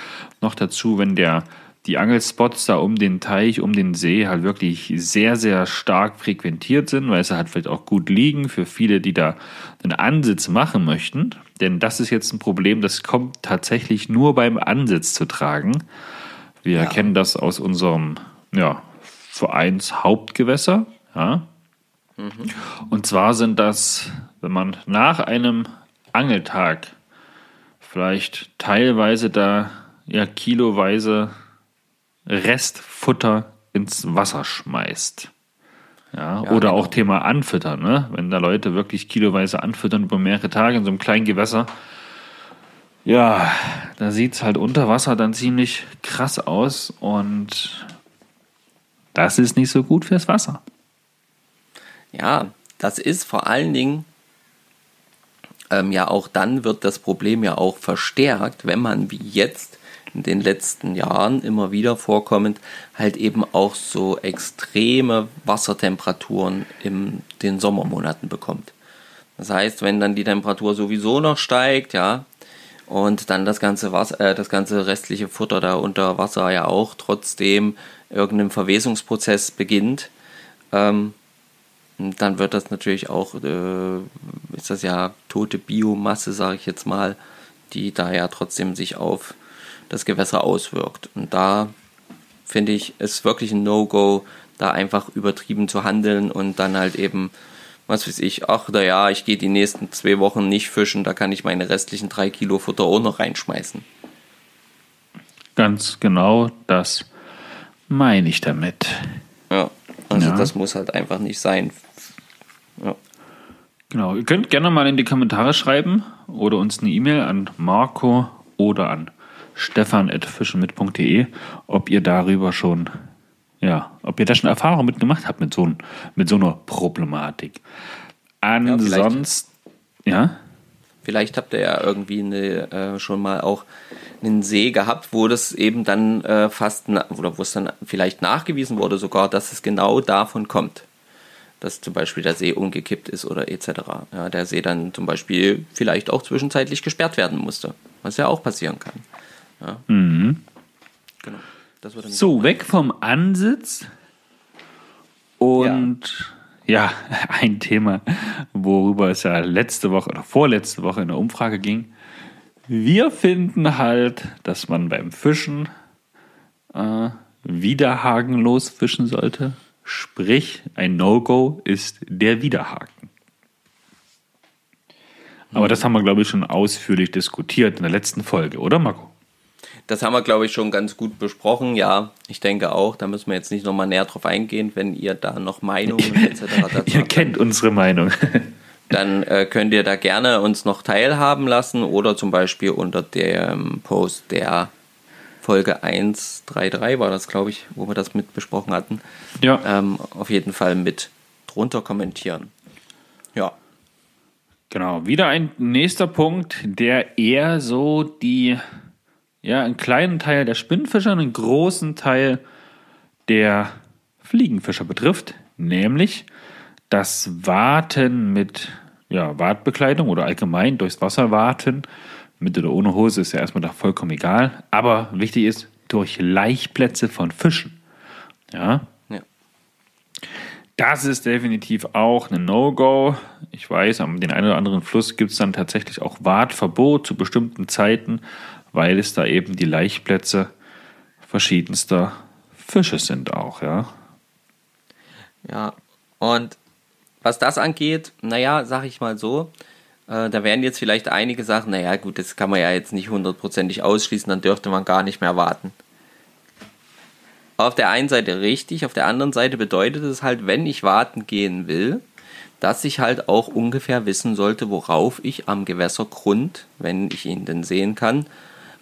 Noch dazu, wenn der, die Angelspots da um den Teich, um den See halt wirklich sehr, sehr stark frequentiert sind, weil sie halt vielleicht auch gut liegen für viele, die da einen Ansitz machen möchten. Denn das ist jetzt ein Problem, das kommt tatsächlich nur beim Ansitz zu tragen. Wir ja. kennen das aus unserem ja, Vereins Hauptgewässer. Ja, Mhm. Und zwar sind das, wenn man nach einem Angeltag vielleicht teilweise da ja kiloweise Restfutter ins Wasser schmeißt. Ja, ja oder genau. auch Thema Anfüttern, ne? wenn da Leute wirklich kiloweise anfüttern über mehrere Tage in so einem kleinen Gewässer. Ja, da sieht es halt unter Wasser dann ziemlich krass aus und das ist nicht so gut fürs Wasser. Ja, das ist vor allen Dingen ähm, ja auch dann wird das Problem ja auch verstärkt, wenn man wie jetzt in den letzten Jahren immer wieder vorkommend halt eben auch so extreme Wassertemperaturen in den Sommermonaten bekommt. Das heißt, wenn dann die Temperatur sowieso noch steigt, ja, und dann das ganze Wasser, äh, das ganze restliche Futter da unter Wasser ja auch trotzdem irgendeinem Verwesungsprozess beginnt, ähm, dann wird das natürlich auch, äh, ist das ja tote Biomasse, sage ich jetzt mal, die da ja trotzdem sich auf das Gewässer auswirkt. Und da finde ich es wirklich ein No-Go, da einfach übertrieben zu handeln und dann halt eben, was weiß ich, ach naja, ich gehe die nächsten zwei Wochen nicht fischen, da kann ich meine restlichen drei Kilo Futter auch noch reinschmeißen. Ganz genau das meine ich damit. Ja, also ja. das muss halt einfach nicht sein. Ja. Genau, ihr könnt gerne mal in die Kommentare schreiben oder uns eine E-Mail an Marco oder an stefan.fischenmit.de, ob ihr darüber schon, ja, ob ihr da schon Erfahrung mitgemacht habt mit so, mit so einer Problematik. Ansonsten, ja, ja? Vielleicht habt ihr ja irgendwie eine, äh, schon mal auch einen See gehabt, wo das eben dann äh, fast, oder wo es dann vielleicht nachgewiesen wurde sogar, dass es genau davon kommt dass zum Beispiel der See umgekippt ist oder etc. Ja, der See dann zum Beispiel vielleicht auch zwischenzeitlich gesperrt werden musste, was ja auch passieren kann. Ja. Mhm. Genau. So, weg vom Ansitz und ja. ja, ein Thema, worüber es ja letzte Woche oder vorletzte Woche in der Umfrage ging. Wir finden halt, dass man beim Fischen äh, wieder hakenlos fischen sollte. Sprich, ein No-Go ist der Widerhaken. Aber das haben wir, glaube ich, schon ausführlich diskutiert in der letzten Folge, oder Marco? Das haben wir, glaube ich, schon ganz gut besprochen. Ja, ich denke auch. Da müssen wir jetzt nicht nochmal näher drauf eingehen, wenn ihr da noch Meinungen etc. dazu habt. ihr kennt unsere Meinung. dann äh, könnt ihr da gerne uns noch teilhaben lassen oder zum Beispiel unter dem Post der Folge 133 war das, glaube ich, wo wir das mit besprochen hatten. Ja. Ähm, auf jeden Fall mit drunter kommentieren. Ja. Genau, wieder ein nächster Punkt, der eher so die, ja, einen kleinen Teil der Spinnfischer, einen großen Teil der Fliegenfischer betrifft, nämlich das Warten mit ja, Wartbekleidung oder allgemein durchs Wasser warten mit oder ohne Hose ist ja erstmal da vollkommen egal. Aber wichtig ist, durch Laichplätze von Fischen. Ja. ja. Das ist definitiv auch ein No-Go. Ich weiß, am den einen oder anderen Fluss gibt es dann tatsächlich auch Wartverbot zu bestimmten Zeiten, weil es da eben die Laichplätze verschiedenster Fische sind auch, ja. Ja, und was das angeht, naja, sag ich mal so, äh, da werden jetzt vielleicht einige sagen, naja gut, das kann man ja jetzt nicht hundertprozentig ausschließen, dann dürfte man gar nicht mehr warten. Auf der einen Seite richtig, auf der anderen Seite bedeutet es halt, wenn ich warten gehen will, dass ich halt auch ungefähr wissen sollte, worauf ich am Gewässergrund, wenn ich ihn denn sehen kann,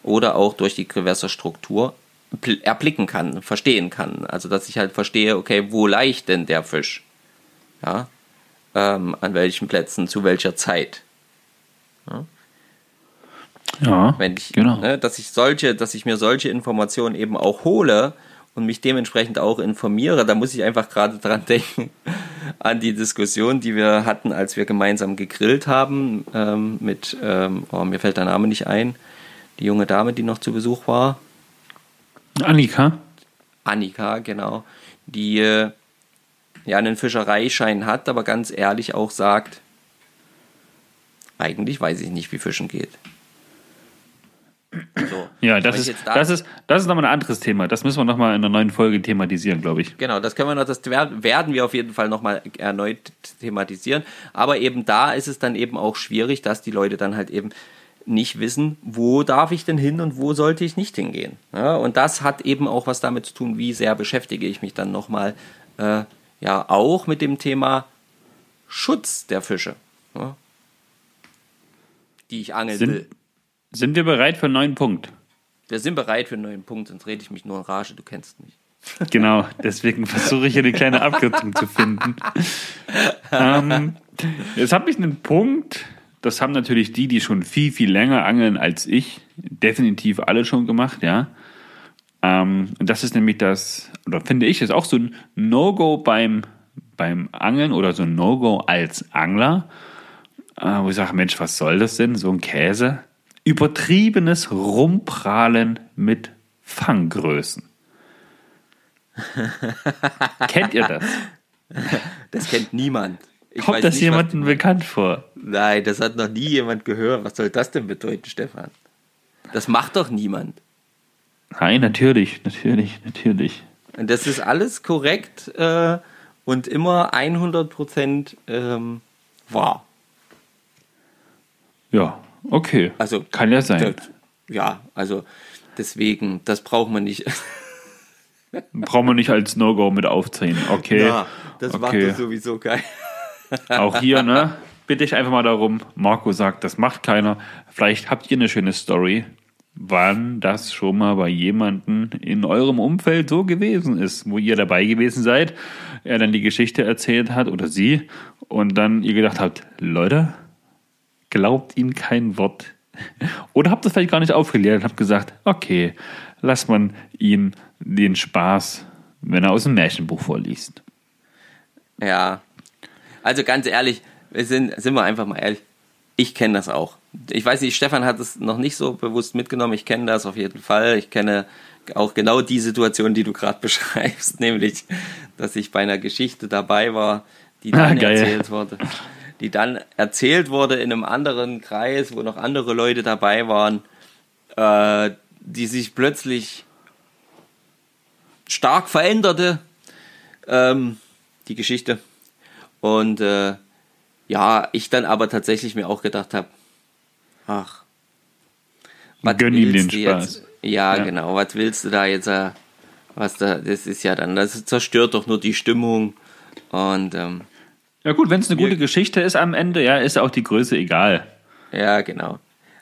oder auch durch die Gewässerstruktur erblicken kann, verstehen kann. Also dass ich halt verstehe, okay, wo leicht denn der Fisch? Ja, ähm, an welchen Plätzen, zu welcher Zeit. Ja, ja Wenn ich, genau. Ne, dass ich solche, dass ich mir solche Informationen eben auch hole und mich dementsprechend auch informiere, da muss ich einfach gerade dran denken, an die Diskussion, die wir hatten, als wir gemeinsam gegrillt haben ähm, mit, ähm, oh, mir fällt der Name nicht ein, die junge Dame, die noch zu Besuch war. Annika. Annika, genau. Die äh, ja einen Fischereischein hat, aber ganz ehrlich auch sagt, eigentlich weiß ich nicht, wie Fischen geht. So. Ja, das ist, da das, ist, das ist nochmal ein anderes Thema. Das müssen wir nochmal in einer neuen Folge thematisieren, glaube ich. Genau, das können wir noch, das werden wir auf jeden Fall nochmal erneut thematisieren. Aber eben da ist es dann eben auch schwierig, dass die Leute dann halt eben nicht wissen, wo darf ich denn hin und wo sollte ich nicht hingehen. Ja, und das hat eben auch was damit zu tun, wie sehr beschäftige ich mich dann nochmal äh, ja auch mit dem Thema Schutz der Fische, ja, die ich angeln sind, will. Sind wir bereit für einen neuen Punkt? Wir sind bereit für einen neuen Punkt, sonst rede ich mich nur in Rage, du kennst mich. Genau, deswegen versuche ich hier eine kleine Abkürzung zu finden. Ähm, jetzt habe ich einen Punkt, das haben natürlich die, die schon viel, viel länger angeln als ich, definitiv alle schon gemacht, ja. Ähm, und das ist nämlich das, oder finde ich, ist auch so ein No-Go beim, beim Angeln oder so ein No-Go als Angler, äh, wo ich sage, Mensch, was soll das denn? So ein Käse. Übertriebenes Rumprahlen mit Fanggrößen. Kennt ihr das? Das kennt niemand. Ich Kommt das jemandem bekannt vor? Nein, das hat noch nie jemand gehört. Was soll das denn bedeuten, Stefan? Das macht doch niemand. Nein, natürlich, natürlich, natürlich. Und das ist alles korrekt äh, und immer 100% ähm, wahr. Ja, okay. Also, Kann ja sein. Das, ja, also deswegen, das braucht man nicht. braucht man nicht als No-Go mit aufziehen. Okay. Ja, das okay. macht es sowieso geil. Auch hier, ne? Bitte ich einfach mal darum. Marco sagt, das macht keiner. Vielleicht habt ihr eine schöne Story, wann das schon mal bei jemandem in eurem Umfeld so gewesen ist, wo ihr dabei gewesen seid, er dann die Geschichte erzählt hat oder sie und dann ihr gedacht habt, Leute, glaubt ihm kein Wort. Oder habt ihr vielleicht gar nicht aufgeklärt und habt gesagt, okay, lass man ihm den Spaß, wenn er aus dem Märchenbuch vorliest. Ja, also ganz ehrlich, wir sind, sind wir einfach mal ehrlich, ich kenne das auch. Ich weiß nicht, Stefan hat es noch nicht so bewusst mitgenommen. Ich kenne das auf jeden Fall. Ich kenne auch genau die Situation, die du gerade beschreibst, nämlich, dass ich bei einer Geschichte dabei war, die dann ah, erzählt wurde. Die dann erzählt wurde in einem anderen Kreis, wo noch andere Leute dabei waren, äh, die sich plötzlich stark veränderte. Ähm, die Geschichte. Und äh, ja, ich dann aber tatsächlich mir auch gedacht habe, ach, was Gönn ihm den Spaß. Jetzt? Ja, ja, genau, was willst du da jetzt? Äh, was da, das ist ja dann, das zerstört doch nur die Stimmung. Und ähm, ja gut, wenn es eine gute Geschichte ist am Ende, ja, ist auch die Größe egal. Ja, genau.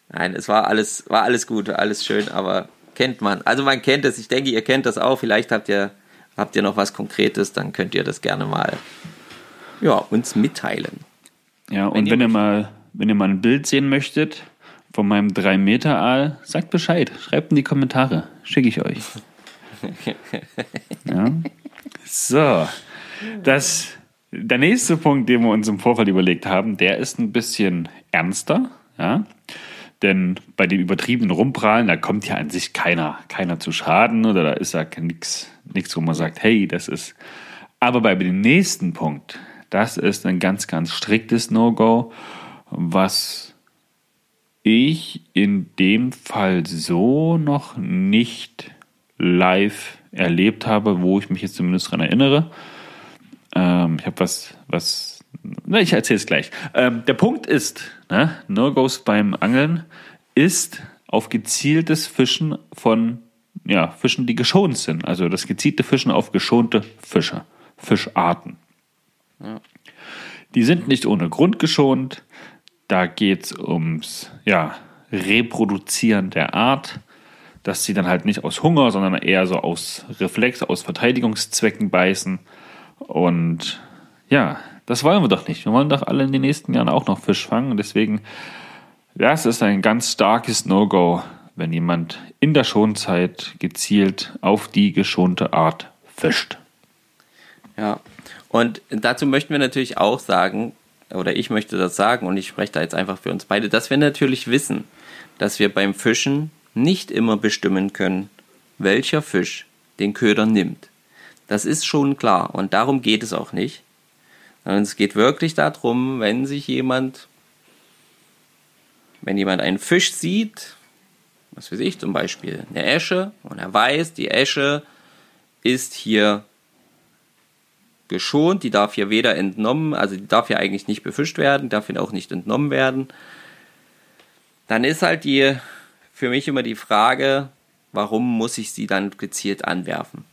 Nein, es war alles, war alles gut, alles schön, aber kennt man. Also man kennt es, ich denke, ihr kennt das auch. Vielleicht habt ihr, habt ihr noch was Konkretes, dann könnt ihr das gerne mal ja, uns mitteilen. Ja, und wenn, ihr, mal, wenn ihr mal ein Bild sehen möchtet von meinem 3-Meter-Aal, sagt Bescheid. Schreibt in die Kommentare. Schicke ich euch. ja. So. Das, der nächste Punkt, den wir uns im Vorfall überlegt haben, der ist ein bisschen ernster. Ja. Denn bei dem übertriebenen Rumprallen, da kommt ja an sich keiner, keiner zu Schaden oder da ist ja nichts, wo man sagt, hey, das ist. Aber bei dem nächsten Punkt, das ist ein ganz, ganz striktes No-Go, was ich in dem Fall so noch nicht live erlebt habe, wo ich mich jetzt zumindest daran erinnere. Ähm, ich habe was, was, na, ich erzähle es gleich. Ähm, der Punkt ist, ne, No-Gos beim Angeln ist auf gezieltes Fischen von ja, Fischen, die geschont sind. Also das gezielte Fischen auf geschonte Fische, Fischarten. Die sind nicht ohne Grund geschont. Da geht es ums ja, Reproduzieren der Art, dass sie dann halt nicht aus Hunger, sondern eher so aus Reflex, aus Verteidigungszwecken beißen. Und ja, das wollen wir doch nicht. Wir wollen doch alle in den nächsten Jahren auch noch Fisch fangen. Deswegen, das ist ein ganz starkes No-Go, wenn jemand in der Schonzeit gezielt auf die geschonte Art fischt. Ja, Und dazu möchten wir natürlich auch sagen, oder ich möchte das sagen, und ich spreche da jetzt einfach für uns beide, dass wir natürlich wissen, dass wir beim Fischen nicht immer bestimmen können, welcher Fisch den Köder nimmt. Das ist schon klar und darum geht es auch nicht. Sondern es geht wirklich darum, wenn sich jemand, wenn jemand einen Fisch sieht, was weiß ich, zum Beispiel eine Esche, und er weiß, die Esche ist hier geschont, die darf hier weder entnommen, also die darf hier eigentlich nicht befischt werden, darf hier auch nicht entnommen werden. Dann ist halt die für mich immer die Frage, warum muss ich sie dann gezielt anwerfen?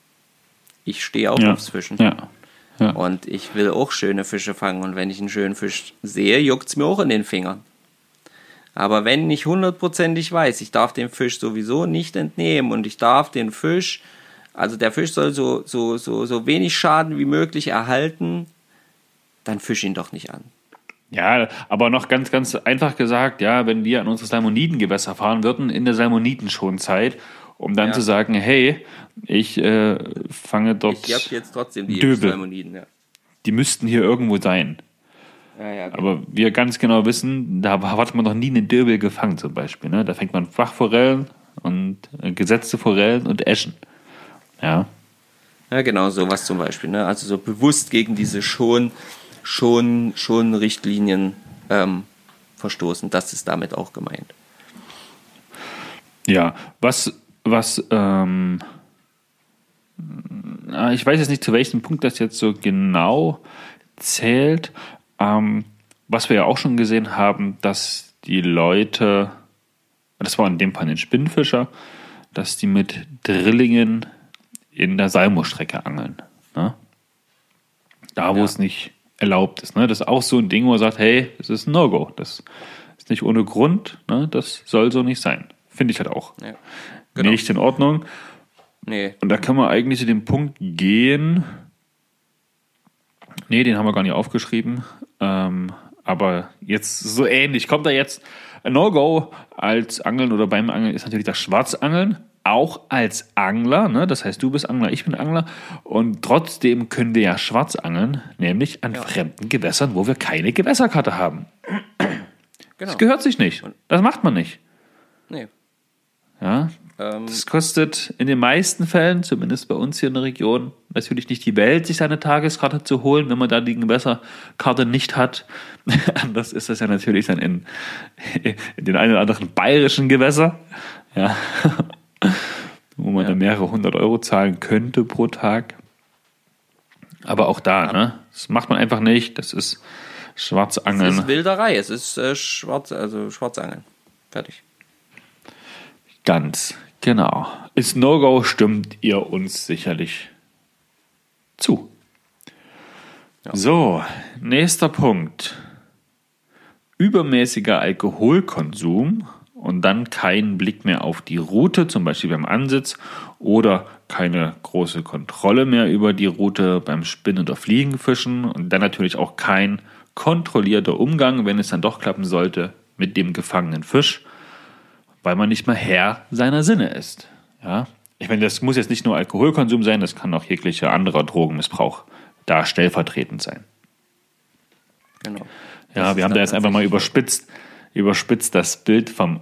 Ich stehe auch ja. aufs Fischen. Ja. Ja. Und ich will auch schöne Fische fangen. Und wenn ich einen schönen Fisch sehe, juckt es mir auch in den Fingern. Aber wenn ich hundertprozentig weiß, ich darf den Fisch sowieso nicht entnehmen und ich darf den Fisch also der Fisch soll so, so, so, so wenig Schaden wie möglich erhalten, dann fisch ihn doch nicht an. Ja, aber noch ganz, ganz einfach gesagt, ja, wenn wir an unsere Salmonidengewässer fahren würden, in der Salmonitenschonzeit, um dann ja. zu sagen, hey, ich äh, fange dort. Ich habe jetzt trotzdem die Döbel. Salmoniden, ja. Die müssten hier irgendwo sein. Ja, ja, genau. Aber wir ganz genau wissen, da hat man noch nie eine Döbel gefangen zum Beispiel. Ne? Da fängt man Fachforellen und äh, gesetzte Forellen und Eschen. Ja. Ja, genau, sowas zum Beispiel. Ne? Also so bewusst gegen diese schon, schon, schon Richtlinien ähm, verstoßen. Das ist damit auch gemeint. Ja, was, was, ähm, ich weiß jetzt nicht, zu welchem Punkt das jetzt so genau zählt. Ähm, was wir ja auch schon gesehen haben, dass die Leute, das war in dem Fall ein Spinnfischer, dass die mit Drillingen in der Salmostrecke angeln. Ne? Da, wo ja. es nicht erlaubt ist. Ne? Das ist auch so ein Ding, wo er sagt, hey, das ist ein No-Go. Das ist nicht ohne Grund. Ne? Das soll so nicht sein. Finde ich halt auch. Ja. Genau. Nicht in Ordnung. Nee. Und da kann man eigentlich zu dem Punkt gehen. Nee, den haben wir gar nicht aufgeschrieben. Ähm, aber jetzt so ähnlich. Kommt da jetzt ein No-Go als Angeln oder beim Angeln ist natürlich das Schwarzangeln auch als Angler, ne? das heißt, du bist Angler, ich bin Angler, und trotzdem können wir ja schwarz angeln, nämlich an ja. fremden Gewässern, wo wir keine Gewässerkarte haben. Genau. Das gehört sich nicht. Das macht man nicht. Nee. Ja. Ähm, das kostet in den meisten Fällen, zumindest bei uns hier in der Region, natürlich nicht die Welt, sich seine Tageskarte zu holen, wenn man da die Gewässerkarte nicht hat. Anders ist das ja natürlich dann in, in den einen oder anderen bayerischen Gewässer. Ja wo man ja. dann mehrere hundert Euro zahlen könnte pro Tag. Aber auch da, ne? Das macht man einfach nicht. Das ist Schwarzangeln. Es ist Wilderei, es ist äh, Schwarz, also Schwarzangeln. Fertig. Ganz genau. Ist No-Go, stimmt ihr uns sicherlich zu. Ja. So, nächster Punkt. Übermäßiger Alkoholkonsum und dann keinen Blick mehr auf die Route, zum Beispiel beim Ansitz, oder keine große Kontrolle mehr über die Route beim Spinnen- oder Fliegenfischen und dann natürlich auch kein kontrollierter Umgang, wenn es dann doch klappen sollte, mit dem gefangenen Fisch, weil man nicht mehr Herr seiner Sinne ist. Ja? Ich meine, das muss jetzt nicht nur Alkoholkonsum sein, das kann auch jeglicher anderer Drogenmissbrauch da stellvertretend sein. Genau. Ja, das wir haben da jetzt einfach mal überspitzt, überspitzt das Bild vom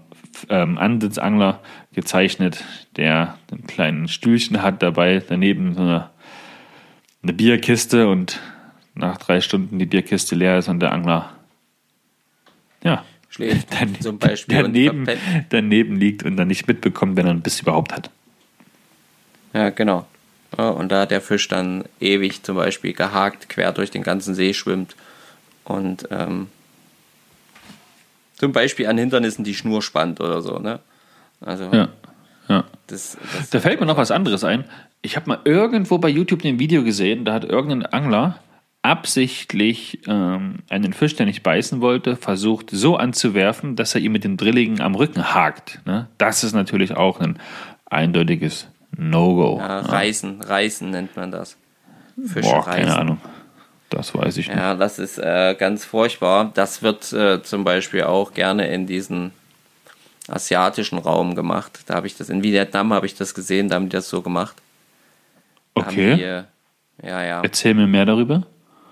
ähm, Ansitzangler gezeichnet, der ein kleines Stühlchen hat dabei, daneben so eine, eine Bierkiste und nach drei Stunden die Bierkiste leer ist und der Angler ja, schläft dann, zum Beispiel daneben, daneben liegt und dann nicht mitbekommt, wenn er einen Biss überhaupt hat. Ja, genau. und da der Fisch dann ewig zum Beispiel gehakt quer durch den ganzen See schwimmt und ähm, zum Beispiel an Hindernissen die Schnur spannt oder so, ne? Also. Ja. ja. Das, das da fällt mir noch was anderes ein. Ich habe mal irgendwo bei YouTube ein Video gesehen, da hat irgendein Angler absichtlich ähm, einen Fisch, der nicht beißen wollte, versucht so anzuwerfen, dass er ihm mit den Drilligen am Rücken hakt. Ne? Das ist natürlich auch ein eindeutiges No-Go. Ja, ne? Reißen, Reißen nennt man das. Fische Boah, reißen. keine Ahnung. Das weiß ich nicht. Ja, das ist äh, ganz furchtbar. Das wird äh, zum Beispiel auch gerne in diesen asiatischen Raum gemacht. Da habe ich das, in Vietnam habe ich das gesehen, da haben die das so gemacht. Da okay. Die, äh, ja, ja. Erzähl mir mehr darüber.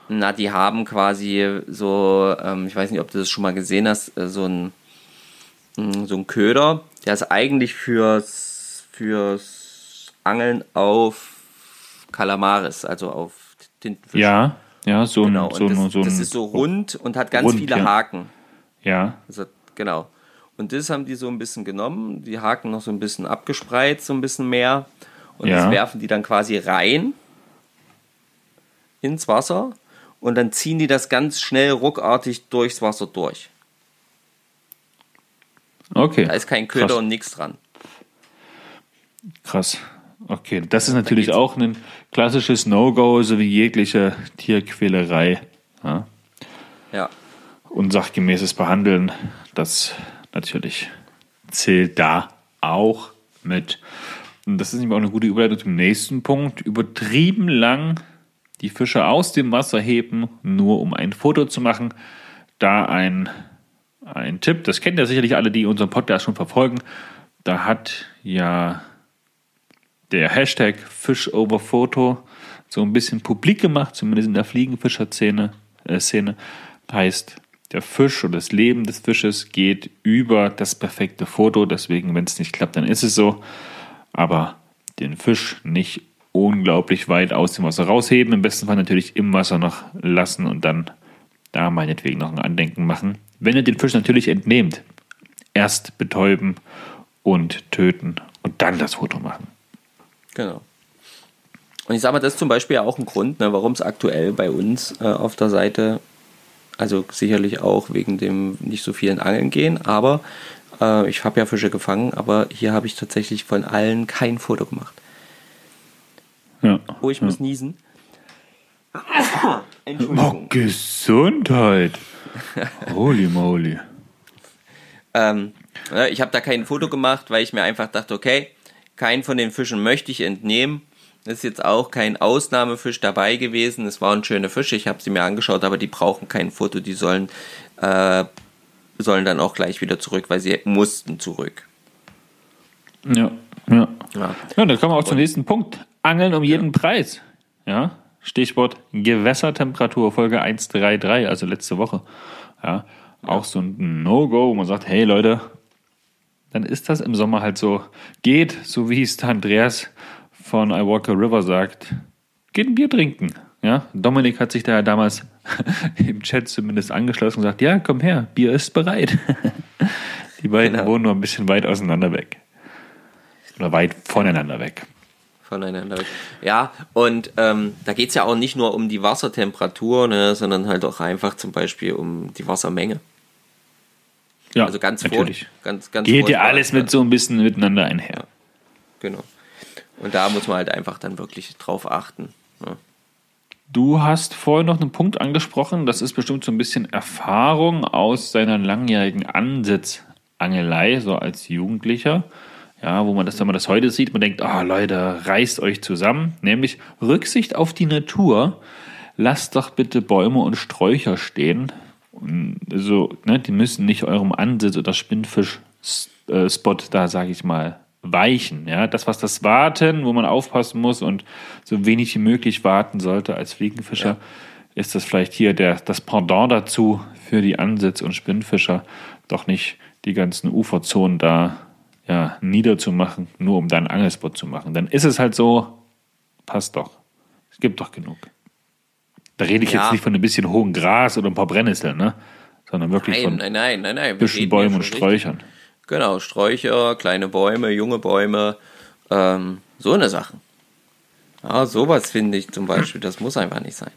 Na, die haben quasi so, ähm, ich weiß nicht, ob du das schon mal gesehen hast, äh, so ein, mm, so ein Köder, der ist eigentlich fürs, fürs Angeln auf Kalamaris, also auf Tintenfisch. Ja, ja, so genau. ein, so, das, ein, so das ist so rund und hat ganz rund, viele ja. Haken. Ja. Also, genau. Und das haben die so ein bisschen genommen, die Haken noch so ein bisschen abgespreizt, so ein bisschen mehr. Und ja. das werfen die dann quasi rein ins Wasser und dann ziehen die das ganz schnell ruckartig durchs Wasser durch. Okay. Da ist kein Köder Krass. und nichts dran. Krass. Okay, das ist natürlich auch ein klassisches No-Go, so wie jegliche Tierquälerei. Ja. ja. Unsachgemäßes Behandeln, das natürlich zählt da auch mit. Und das ist nämlich auch eine gute Überleitung zum nächsten Punkt. Übertrieben lang die Fische aus dem Wasser heben, nur um ein Foto zu machen. Da ein, ein Tipp, das kennen ja sicherlich alle, die unseren Podcast schon verfolgen. Da hat ja der Hashtag FishOverPhoto so ein bisschen publik gemacht, zumindest in der Fliegenfischer-Szene. Äh, Szene. Heißt, der Fisch oder das Leben des Fisches geht über das perfekte Foto. Deswegen, wenn es nicht klappt, dann ist es so. Aber den Fisch nicht unglaublich weit aus dem Wasser rausheben. Im besten Fall natürlich im Wasser noch lassen und dann da meinetwegen noch ein Andenken machen. Wenn ihr den Fisch natürlich entnehmt, erst betäuben und töten und dann das Foto machen. Genau. Und ich sage mal, das ist zum Beispiel auch ein Grund, ne, warum es aktuell bei uns äh, auf der Seite, also sicherlich auch wegen dem nicht so vielen Angeln gehen, aber äh, ich habe ja Fische gefangen, aber hier habe ich tatsächlich von allen kein Foto gemacht. Ja. Oh, ich ja. muss niesen. Entschuldigung. Oh, Gesundheit. Holy moly. Ähm, ich habe da kein Foto gemacht, weil ich mir einfach dachte, okay, keinen von den Fischen möchte ich entnehmen. Es ist jetzt auch kein Ausnahmefisch dabei gewesen. Es waren schöne Fische, ich habe sie mir angeschaut, aber die brauchen kein Foto. Die sollen, äh, sollen dann auch gleich wieder zurück, weil sie mussten zurück. Ja, ja. Ja, ja dann kommen wir auch zum nächsten Punkt. Angeln um jeden Preis. Ja, Stichwort Gewässertemperatur, Folge 133, also letzte Woche. Ja, auch so ein No-Go, wo man sagt, hey Leute, dann ist das im Sommer halt so. Geht, so wie es Andreas von I Walk a River sagt, geht ein Bier trinken. Ja, Dominik hat sich da ja damals im Chat zumindest angeschlossen und gesagt, ja, komm her, Bier ist bereit. Die beiden genau. wohnen nur ein bisschen weit auseinander weg. Oder weit voneinander weg voneinander weg. Ja, und ähm, da geht es ja auch nicht nur um die Wassertemperatur, ne, sondern halt auch einfach zum Beispiel um die Wassermenge. Ja, also ganz natürlich. Vor, ganz, ganz geht ja alles mit so ein bisschen miteinander einher. Ja, genau. Und da muss man halt einfach dann wirklich drauf achten. Ne? Du hast vorher noch einen Punkt angesprochen, das ist bestimmt so ein bisschen Erfahrung aus seiner langjährigen Ansitzangelei, so als Jugendlicher ja, wo man das, wenn man das heute sieht, man denkt, oh Leute, reißt euch zusammen, nämlich Rücksicht auf die Natur. Lasst doch bitte Bäume und Sträucher stehen. So, ne, die müssen nicht eurem Ansitz oder Spinnfisch-Spot da, sage ich mal, weichen. Ja, das, was das Warten, wo man aufpassen muss und so wenig wie möglich warten sollte als Fliegenfischer, ja. ist das vielleicht hier der, das Pendant dazu für die Ansitz- und Spinnfischer, doch nicht die ganzen Uferzonen da ja, niederzumachen, nur um deinen Angelspot zu machen. Dann ist es halt so, passt doch. Es gibt doch genug. Da rede ich ja. jetzt nicht von ein bisschen hohem Gras oder ein paar Brennnesseln, ne? Sondern wirklich nein, von nein, nein, nein, nein. Büschen, Bäumen und Sträuchern. Richtig. Genau, Sträucher, kleine Bäume, junge Bäume, ähm, so eine Sachen. Ja, sowas finde ich zum Beispiel, das muss einfach nicht sein.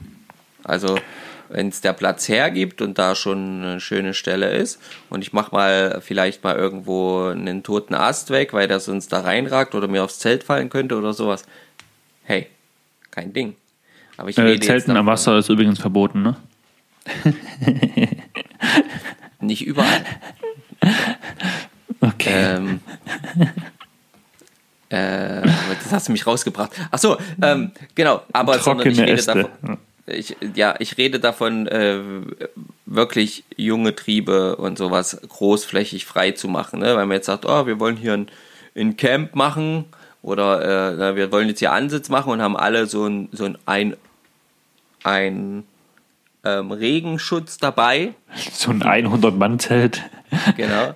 Also wenn es der Platz hergibt und da schon eine schöne Stelle ist und ich mache mal vielleicht mal irgendwo einen toten Ast weg, weil der sonst da reinragt oder mir aufs Zelt fallen könnte oder sowas. Hey, kein Ding. Aber ich äh, Zelten am Wasser ist übrigens verboten, ne? Nicht überall. Okay. Ähm, äh, das hast du mich rausgebracht. Ach so, ähm, genau. Aber Trockene ich rede Äste. davon ich, ja, ich rede davon, äh, wirklich junge Triebe und sowas großflächig frei zu machen. Ne? Weil man jetzt sagt, oh, wir wollen hier ein, ein Camp machen oder äh, wir wollen jetzt hier Ansitz machen und haben alle so ein, so ein, ein, ein ähm, Regenschutz dabei. So ein 100-Mann-Zelt. Genau.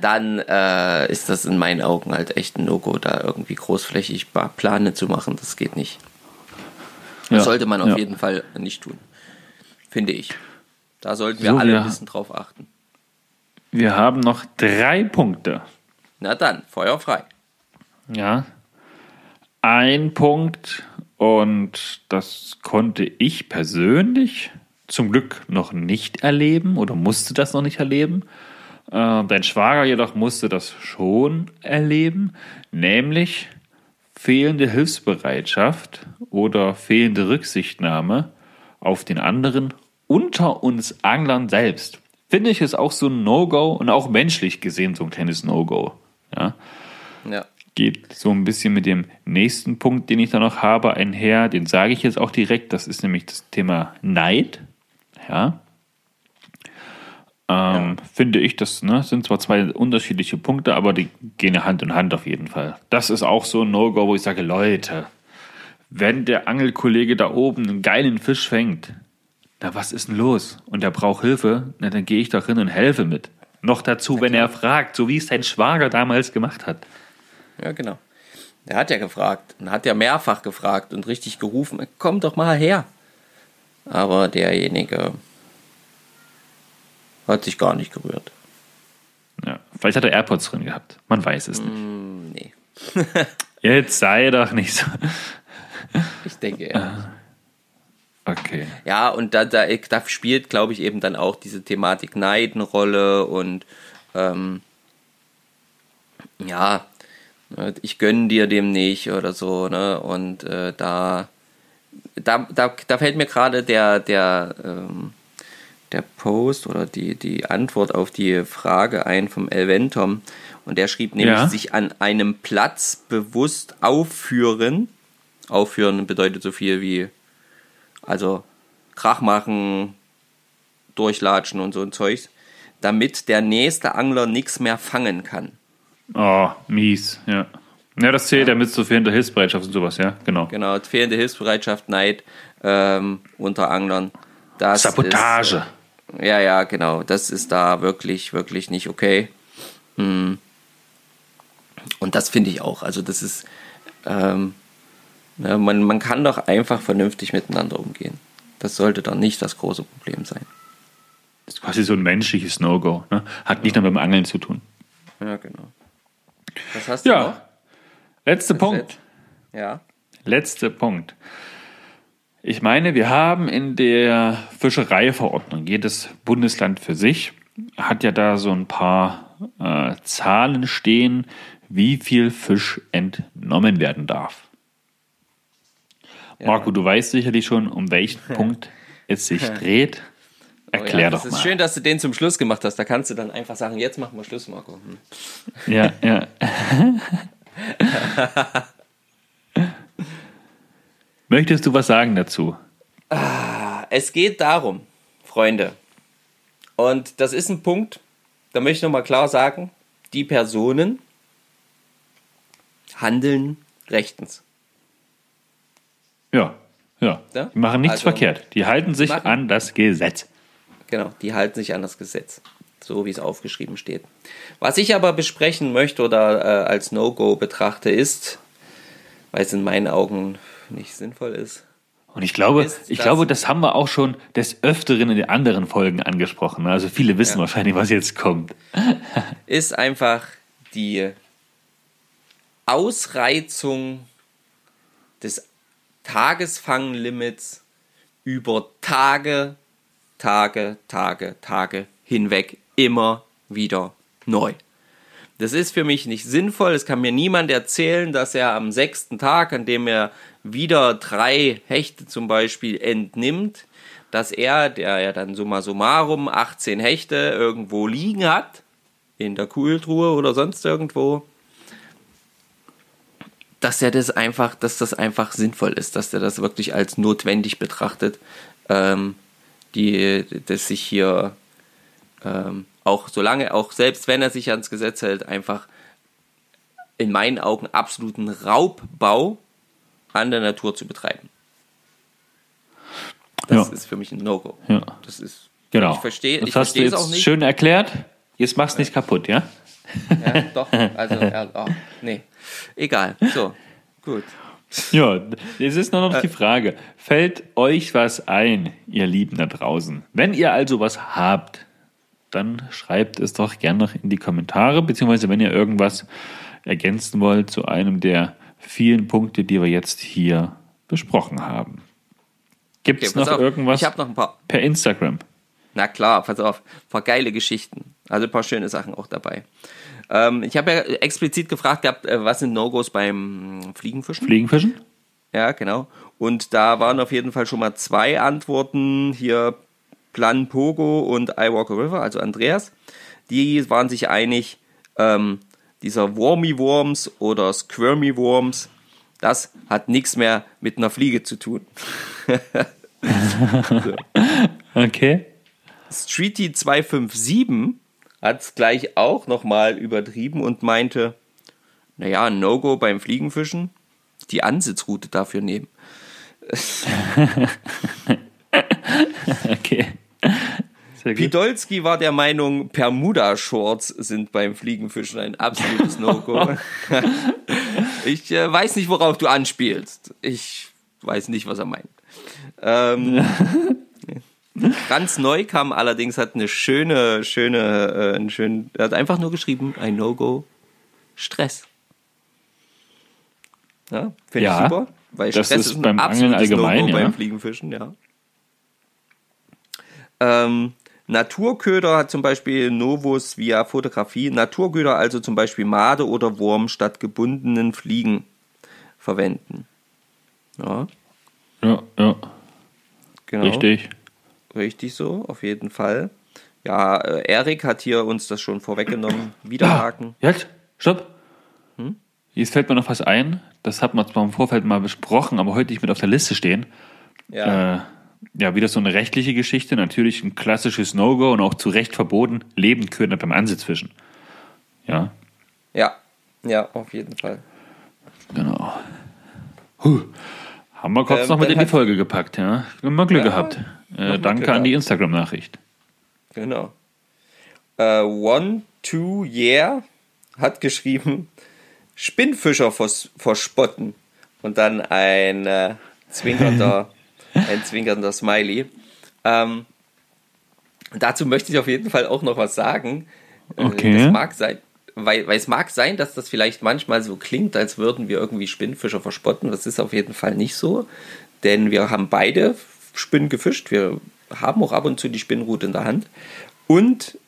Dann äh, ist das in meinen Augen halt echt ein No-Go, da irgendwie großflächig Pläne zu machen. Das geht nicht. Das ja, sollte man auf ja. jeden Fall nicht tun. Finde ich. Da sollten wir so, alle ein bisschen drauf achten. Wir haben noch drei Punkte. Na dann, Feuer frei. Ja. Ein Punkt und das konnte ich persönlich zum Glück noch nicht erleben oder musste das noch nicht erleben. Äh, dein Schwager jedoch musste das schon erleben, nämlich fehlende Hilfsbereitschaft oder fehlende Rücksichtnahme auf den anderen unter uns Anglern selbst. Finde ich ist auch so ein No-Go und auch menschlich gesehen so ein kleines No-Go. Ja. ja geht so ein bisschen mit dem nächsten Punkt, den ich da noch habe, einher. Den sage ich jetzt auch direkt. Das ist nämlich das Thema Neid. Ja. Ähm, ja. Finde ich, das ne, sind zwar zwei unterschiedliche Punkte, aber die gehen ja Hand in Hand auf jeden Fall. Das ist auch so ein No-Go, wo ich sage, Leute, wenn der Angelkollege da oben einen geilen Fisch fängt, na was ist denn los? Und er braucht Hilfe, na dann gehe ich doch hin und helfe mit. Noch dazu, wenn er fragt, so wie es sein Schwager damals gemacht hat. Ja, genau. Er hat ja gefragt und hat ja mehrfach gefragt und richtig gerufen, komm doch mal her. Aber derjenige hat sich gar nicht gerührt. Ja, vielleicht hat er AirPods drin gehabt. Man weiß es nicht. Mm, nee. Jetzt sei doch nicht so. ich denke ja. Okay. Ja, und da, da, da spielt, glaube ich, eben dann auch diese Thematik Neid eine Rolle und ähm, ja, ich gönne dir dem nicht oder so, ne? Und äh, da, da, da, da fällt mir gerade der, der, ähm, der Post oder die, die Antwort auf die Frage ein vom Elventom. Und der schrieb nämlich, ja. sich an einem Platz bewusst aufführen. Aufführen bedeutet so viel wie, also Krach machen, durchlatschen und so ein Zeugs, damit der nächste Angler nichts mehr fangen kann. Oh, mies, ja. Ja, das zählt ja, mit so fehlender Hilfsbereitschaft und sowas, ja, genau. Genau, fehlende Hilfsbereitschaft, Neid ähm, unter Anglern. Das Sabotage. Ist, äh, ja, ja, genau. Das ist da wirklich, wirklich nicht okay. Mhm. Und das finde ich auch. Also, das ist. Ähm, ne, man, man kann doch einfach vernünftig miteinander umgehen. Das sollte doch nicht das große Problem sein. Das ist quasi so ein menschliches No-Go. Ne? Hat nicht ja. nur mit dem Angeln zu tun. Ja, genau. Was hast du ja. noch? Letzter Punkt. Ja. Letzter Punkt. Ich meine, wir haben in der Fischereiverordnung, jedes Bundesland für sich, hat ja da so ein paar äh, Zahlen stehen, wie viel Fisch entnommen werden darf. Ja. Marco, du weißt sicherlich schon, um welchen Punkt es sich dreht. Erklär oh ja, doch mal. Es ist schön, dass du den zum Schluss gemacht hast. Da kannst du dann einfach sagen, jetzt machen wir Schluss, Marco. Hm. Ja, ja. Möchtest du was sagen dazu? Ah, es geht darum, Freunde. Und das ist ein Punkt, da möchte ich nochmal klar sagen, die Personen handeln rechtens. Ja, ja. ja? Die machen nichts also, verkehrt. Die halten sich an das Gesetz. Genau, die halten sich an das Gesetz, so wie es aufgeschrieben steht. Was ich aber besprechen möchte oder äh, als No-Go betrachte, ist, weil es in meinen Augen nicht sinnvoll ist. Und ich glaube, ist, ich glaube, das haben wir auch schon des Öfteren in den anderen Folgen angesprochen. Also viele wissen ja. wahrscheinlich, was jetzt kommt. ist einfach die Ausreizung des Tagesfanglimits über Tage Tage, Tage, Tage hinweg immer wieder neu. Das ist für mich nicht sinnvoll. Es kann mir niemand erzählen, dass er am sechsten Tag, an dem er wieder drei Hechte zum Beispiel entnimmt, dass er, der ja dann summa summarum 18 Hechte irgendwo liegen hat, in der Kühltruhe oder sonst irgendwo, dass er das einfach, dass das einfach sinnvoll ist, dass er das wirklich als notwendig betrachtet, ähm, die das sich hier ähm, auch solange, auch selbst wenn er sich ans Gesetz hält, einfach in meinen Augen absoluten Raubbau an der Natur zu betreiben. Das ja. ist für mich ein No-Go. Ja. Das ist. Genau. Ich verstehe ich verstehe es auch nicht. Schön erklärt. Jetzt mach's ja. nicht kaputt, ja? Ja, doch. Also, ja, oh, nee. Egal. So, gut. Ja, jetzt ist nur noch die Frage. Fällt euch was ein, ihr Lieben da draußen? Wenn ihr also was habt, dann schreibt es doch gerne noch in die Kommentare, beziehungsweise wenn ihr irgendwas ergänzen wollt zu einem der vielen Punkte, die wir jetzt hier besprochen haben. Gibt es okay, noch auf. irgendwas ich noch ein paar. per Instagram? Na klar, pass auf, ein paar geile Geschichten. Also ein paar schöne Sachen auch dabei. Ähm, ich habe ja explizit gefragt gehabt, äh, was sind No-Gos beim Fliegenfischen? Fliegenfischen? Ja, genau. Und da waren auf jeden Fall schon mal zwei Antworten. Hier Plan Pogo und I Walk a River, also Andreas. Die waren sich einig, ähm, dieser Wormy Worms oder Squirmy Worms, das hat nichts mehr mit einer Fliege zu tun. so. Okay. Streety 257 hat es gleich auch nochmal übertrieben und meinte, naja, No-Go beim Fliegenfischen, die Ansitzroute dafür nehmen. okay. Pidolski war der Meinung, Bermuda-Shorts sind beim Fliegenfischen ein absolutes No-Go. ich äh, weiß nicht, worauf du anspielst. Ich weiß nicht, was er meint. Ähm, Franz Neu kam allerdings, hat eine schöne, schöne, äh, einen schönen, er hat einfach nur geschrieben, ein No-Go, Stress. Ja, finde ja, ich super. Weil das Stress ist, ist beim Angeln allgemein, no ja. beim Fliegenfischen, ja. Ähm, Naturköder hat zum Beispiel Novus via Fotografie. Naturköder also zum Beispiel Made oder Wurm statt gebundenen Fliegen verwenden. Ja. Ja, ja. Genau. Richtig. Richtig so, auf jeden Fall. Ja, äh, Erik hat hier uns das schon vorweggenommen. Wiederhaken. Ah, jetzt? Stopp. Hm? Jetzt fällt mir noch was ein. Das hat man zwar im Vorfeld mal besprochen, aber heute nicht mit auf der Liste stehen. Ja. Äh, ja, wieder so eine rechtliche Geschichte. Natürlich ein klassisches No-Go und auch zu Recht verboten. Lebendköder beim Ansitzfischen. Ja. Ja, ja, auf jeden Fall. Genau. Huh. Haben wir kurz ähm, noch mit in die Folge gepackt, ja. Haben wir Glück ja, gehabt. Äh, danke Glück an die Instagram-Nachricht. Genau. Uh, one, two, yeah hat geschrieben, Spinnfischer vers verspotten. Und dann ein äh, zwinkernder, ein zwinkernder Smiley. Ähm, dazu möchte ich auf jeden Fall auch noch was sagen. Äh, okay. Das mag sein, weil, weil es mag sein, dass das vielleicht manchmal so klingt, als würden wir irgendwie Spinnfischer verspotten. Das ist auf jeden Fall nicht so, denn wir haben beide Spinnen gefischt. Wir haben auch ab und zu die Spinnrute in der Hand. Und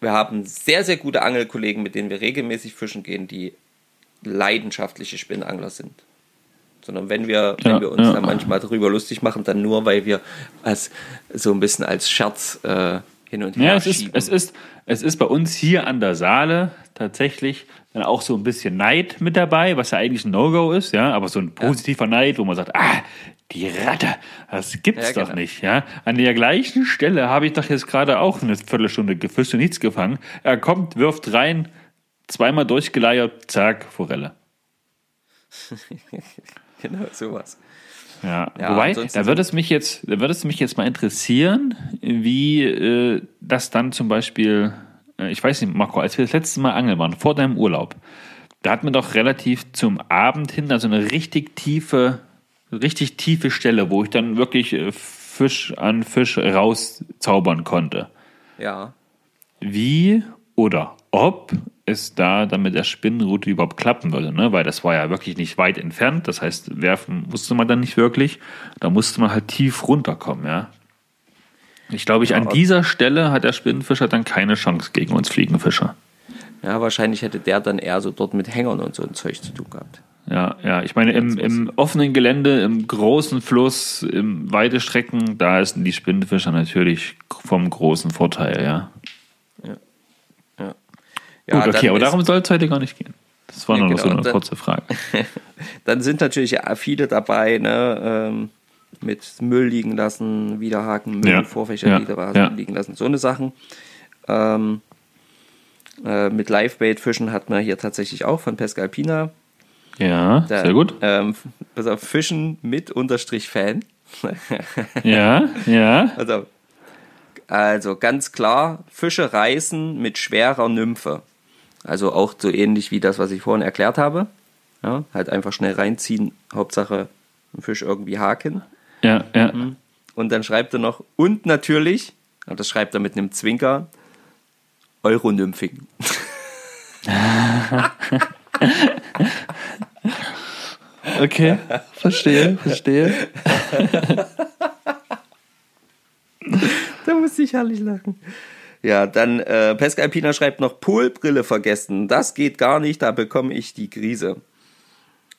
wir haben sehr, sehr gute Angelkollegen, mit denen wir regelmäßig fischen gehen, die leidenschaftliche Spinnangler sind. Sondern wenn wir, ja, wenn wir uns ja. dann manchmal darüber lustig machen, dann nur, weil wir als so ein bisschen als Scherz äh, hin und her ja, es schieben. Ist, es, ist, es ist bei uns hier an der Saale tatsächlich dann auch so ein bisschen Neid mit dabei, was ja eigentlich ein No-Go ist, ja, aber so ein positiver ja. Neid, wo man sagt, ah, die Ratte, das gibt's ja, doch genau. nicht, ja. An der gleichen Stelle habe ich doch jetzt gerade auch eine Viertelstunde gefischt und nichts gefangen. Er kommt, wirft rein, zweimal durchgeleiert, zack, Forelle. genau, sowas. Ja, ja wobei, da würde es mich jetzt, da würde es mich jetzt mal interessieren, wie äh, das dann zum Beispiel, äh, ich weiß nicht, Marco, als wir das letzte Mal angeln waren, vor deinem Urlaub, da hat man doch relativ zum Abend hin, also eine richtig tiefe, richtig tiefe Stelle, wo ich dann wirklich äh, Fisch an Fisch rauszaubern konnte. Ja. Wie oder ob es da dann mit der Spinnenroute überhaupt klappen würde, ne? weil das war ja wirklich nicht weit entfernt. Das heißt, werfen musste man dann nicht wirklich. Da musste man halt tief runterkommen, ja. Ich glaube, ich, an dieser Stelle hat der Spinnenfischer dann keine Chance gegen uns Fliegenfischer. Ja, wahrscheinlich hätte der dann eher so dort mit Hängern und so ein Zeug zu tun gehabt. Ja, ja, ich meine, im, im offenen Gelände, im großen Fluss, im weite Strecken, da sind die Spinnenfischer natürlich vom großen Vorteil, ja. Ja, Gut, okay, aber darum soll es heute gar nicht gehen. Das war ja, nur genau, so eine dann, kurze Frage. dann sind natürlich viele dabei, ne, ähm, mit Müll liegen lassen, Wiederhaken, Müll, ja. Vorfächer ja. wieder ja. liegen lassen, so eine Sachen. Ähm, äh, mit Livebait-Fischen hat man hier tatsächlich auch von Pesca Alpina. Ja, da, sehr gut. Ähm, pass auf, Fischen mit Unterstrich Fan. ja, ja. Also, also ganz klar, Fische reißen mit schwerer Nymphe. Also auch so ähnlich wie das, was ich vorhin erklärt habe. Ja, halt einfach schnell reinziehen, Hauptsache einen Fisch irgendwie haken. Ja, ja. Mhm. Und dann schreibt er noch, und natürlich, und das schreibt er mit einem Zwinker, Euronymphing. okay, verstehe, verstehe. da muss ich herrlich lachen. Ja, dann äh, Pesca Alpina schreibt noch Polbrille vergessen. Das geht gar nicht, da bekomme ich die Krise.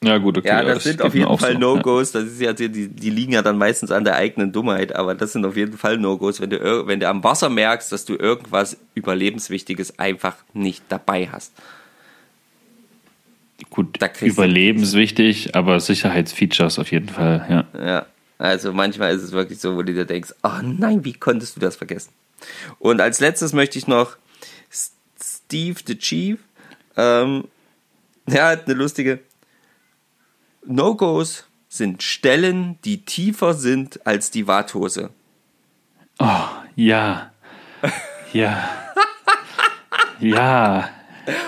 Ja, gut, okay. Ja, das, das sind auf jeden Fall so, No-Gos. Das ist ja, die, die liegen ja dann meistens an der eigenen Dummheit, aber das sind auf jeden Fall No-Gos, wenn du, wenn du am Wasser merkst, dass du irgendwas Überlebenswichtiges einfach nicht dabei hast. Gut, überlebenswichtig, aber Sicherheitsfeatures auf jeden Fall, ja. Ja, also manchmal ist es wirklich so, wo du dir denkst, oh nein, wie konntest du das vergessen? Und als letztes möchte ich noch Steve the Chief. Ähm, er hat eine lustige No-Gos sind Stellen, die tiefer sind als die Warthose. Oh, ja. Ja. ja.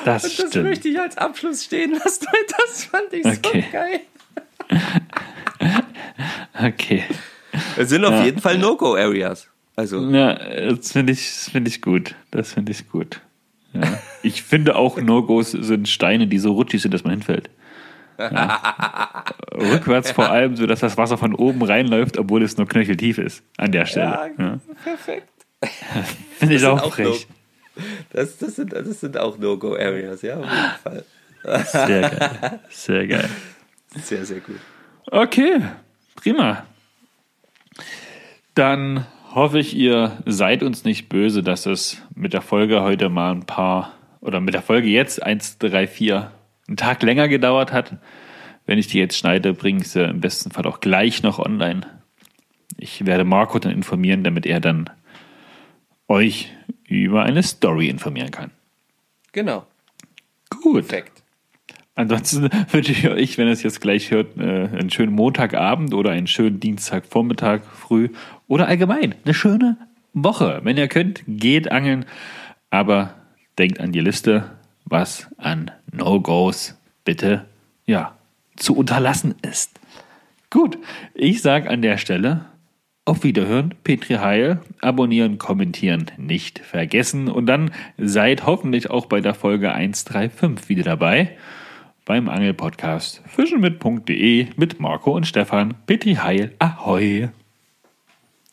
Das, Und das stimmt. möchte ich als Abschluss stehen lassen, weil das fand ich okay. so geil. okay. Es sind auf ja. jeden Fall No-Go-Areas. Also. Ja, das finde ich, find ich gut. Das finde ich gut. Ja. Ich finde auch No-Gos sind Steine, die so rutschig sind, dass man hinfällt. Ja. Rückwärts vor allem, so dass das Wasser von oben reinläuft, obwohl es nur knöcheltief ist an der Stelle. Ja, ja. perfekt. Finde ich auch, auch frech. No das, das, sind, das sind auch No-Go-Areas, ja, auf jeden Fall. Sehr geil. Sehr geil. Sehr, sehr gut. Okay, prima. Dann hoffe ich, ihr seid uns nicht böse, dass es mit der Folge heute mal ein paar, oder mit der Folge jetzt 1, 3, 4 einen Tag länger gedauert hat. Wenn ich die jetzt schneide, bringe ich sie im besten Fall auch gleich noch online. Ich werde Marco dann informieren, damit er dann euch über eine Story informieren kann. Genau. Gut. Perfekt. Ansonsten wünsche ich euch, wenn ihr es jetzt gleich hört, äh, einen schönen Montagabend oder einen schönen Dienstagvormittag früh oder allgemein eine schöne Woche. Wenn ihr könnt, geht angeln, aber denkt an die Liste was an No-Gos bitte ja zu unterlassen ist. Gut, ich sage an der Stelle auf Wiederhören, Petri Heil, abonnieren, kommentieren nicht vergessen und dann seid hoffentlich auch bei der Folge 135 wieder dabei beim Angelpodcast fischenmit.de mit Marco und Stefan. Petri Heil, ahoi!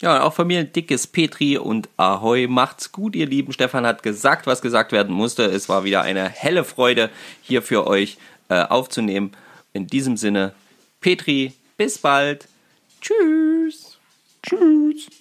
Ja, auch von mir ein dickes Petri und Ahoi. Macht's gut, ihr Lieben. Stefan hat gesagt, was gesagt werden musste. Es war wieder eine helle Freude, hier für euch äh, aufzunehmen. In diesem Sinne, Petri, bis bald. Tschüss. Tschüss.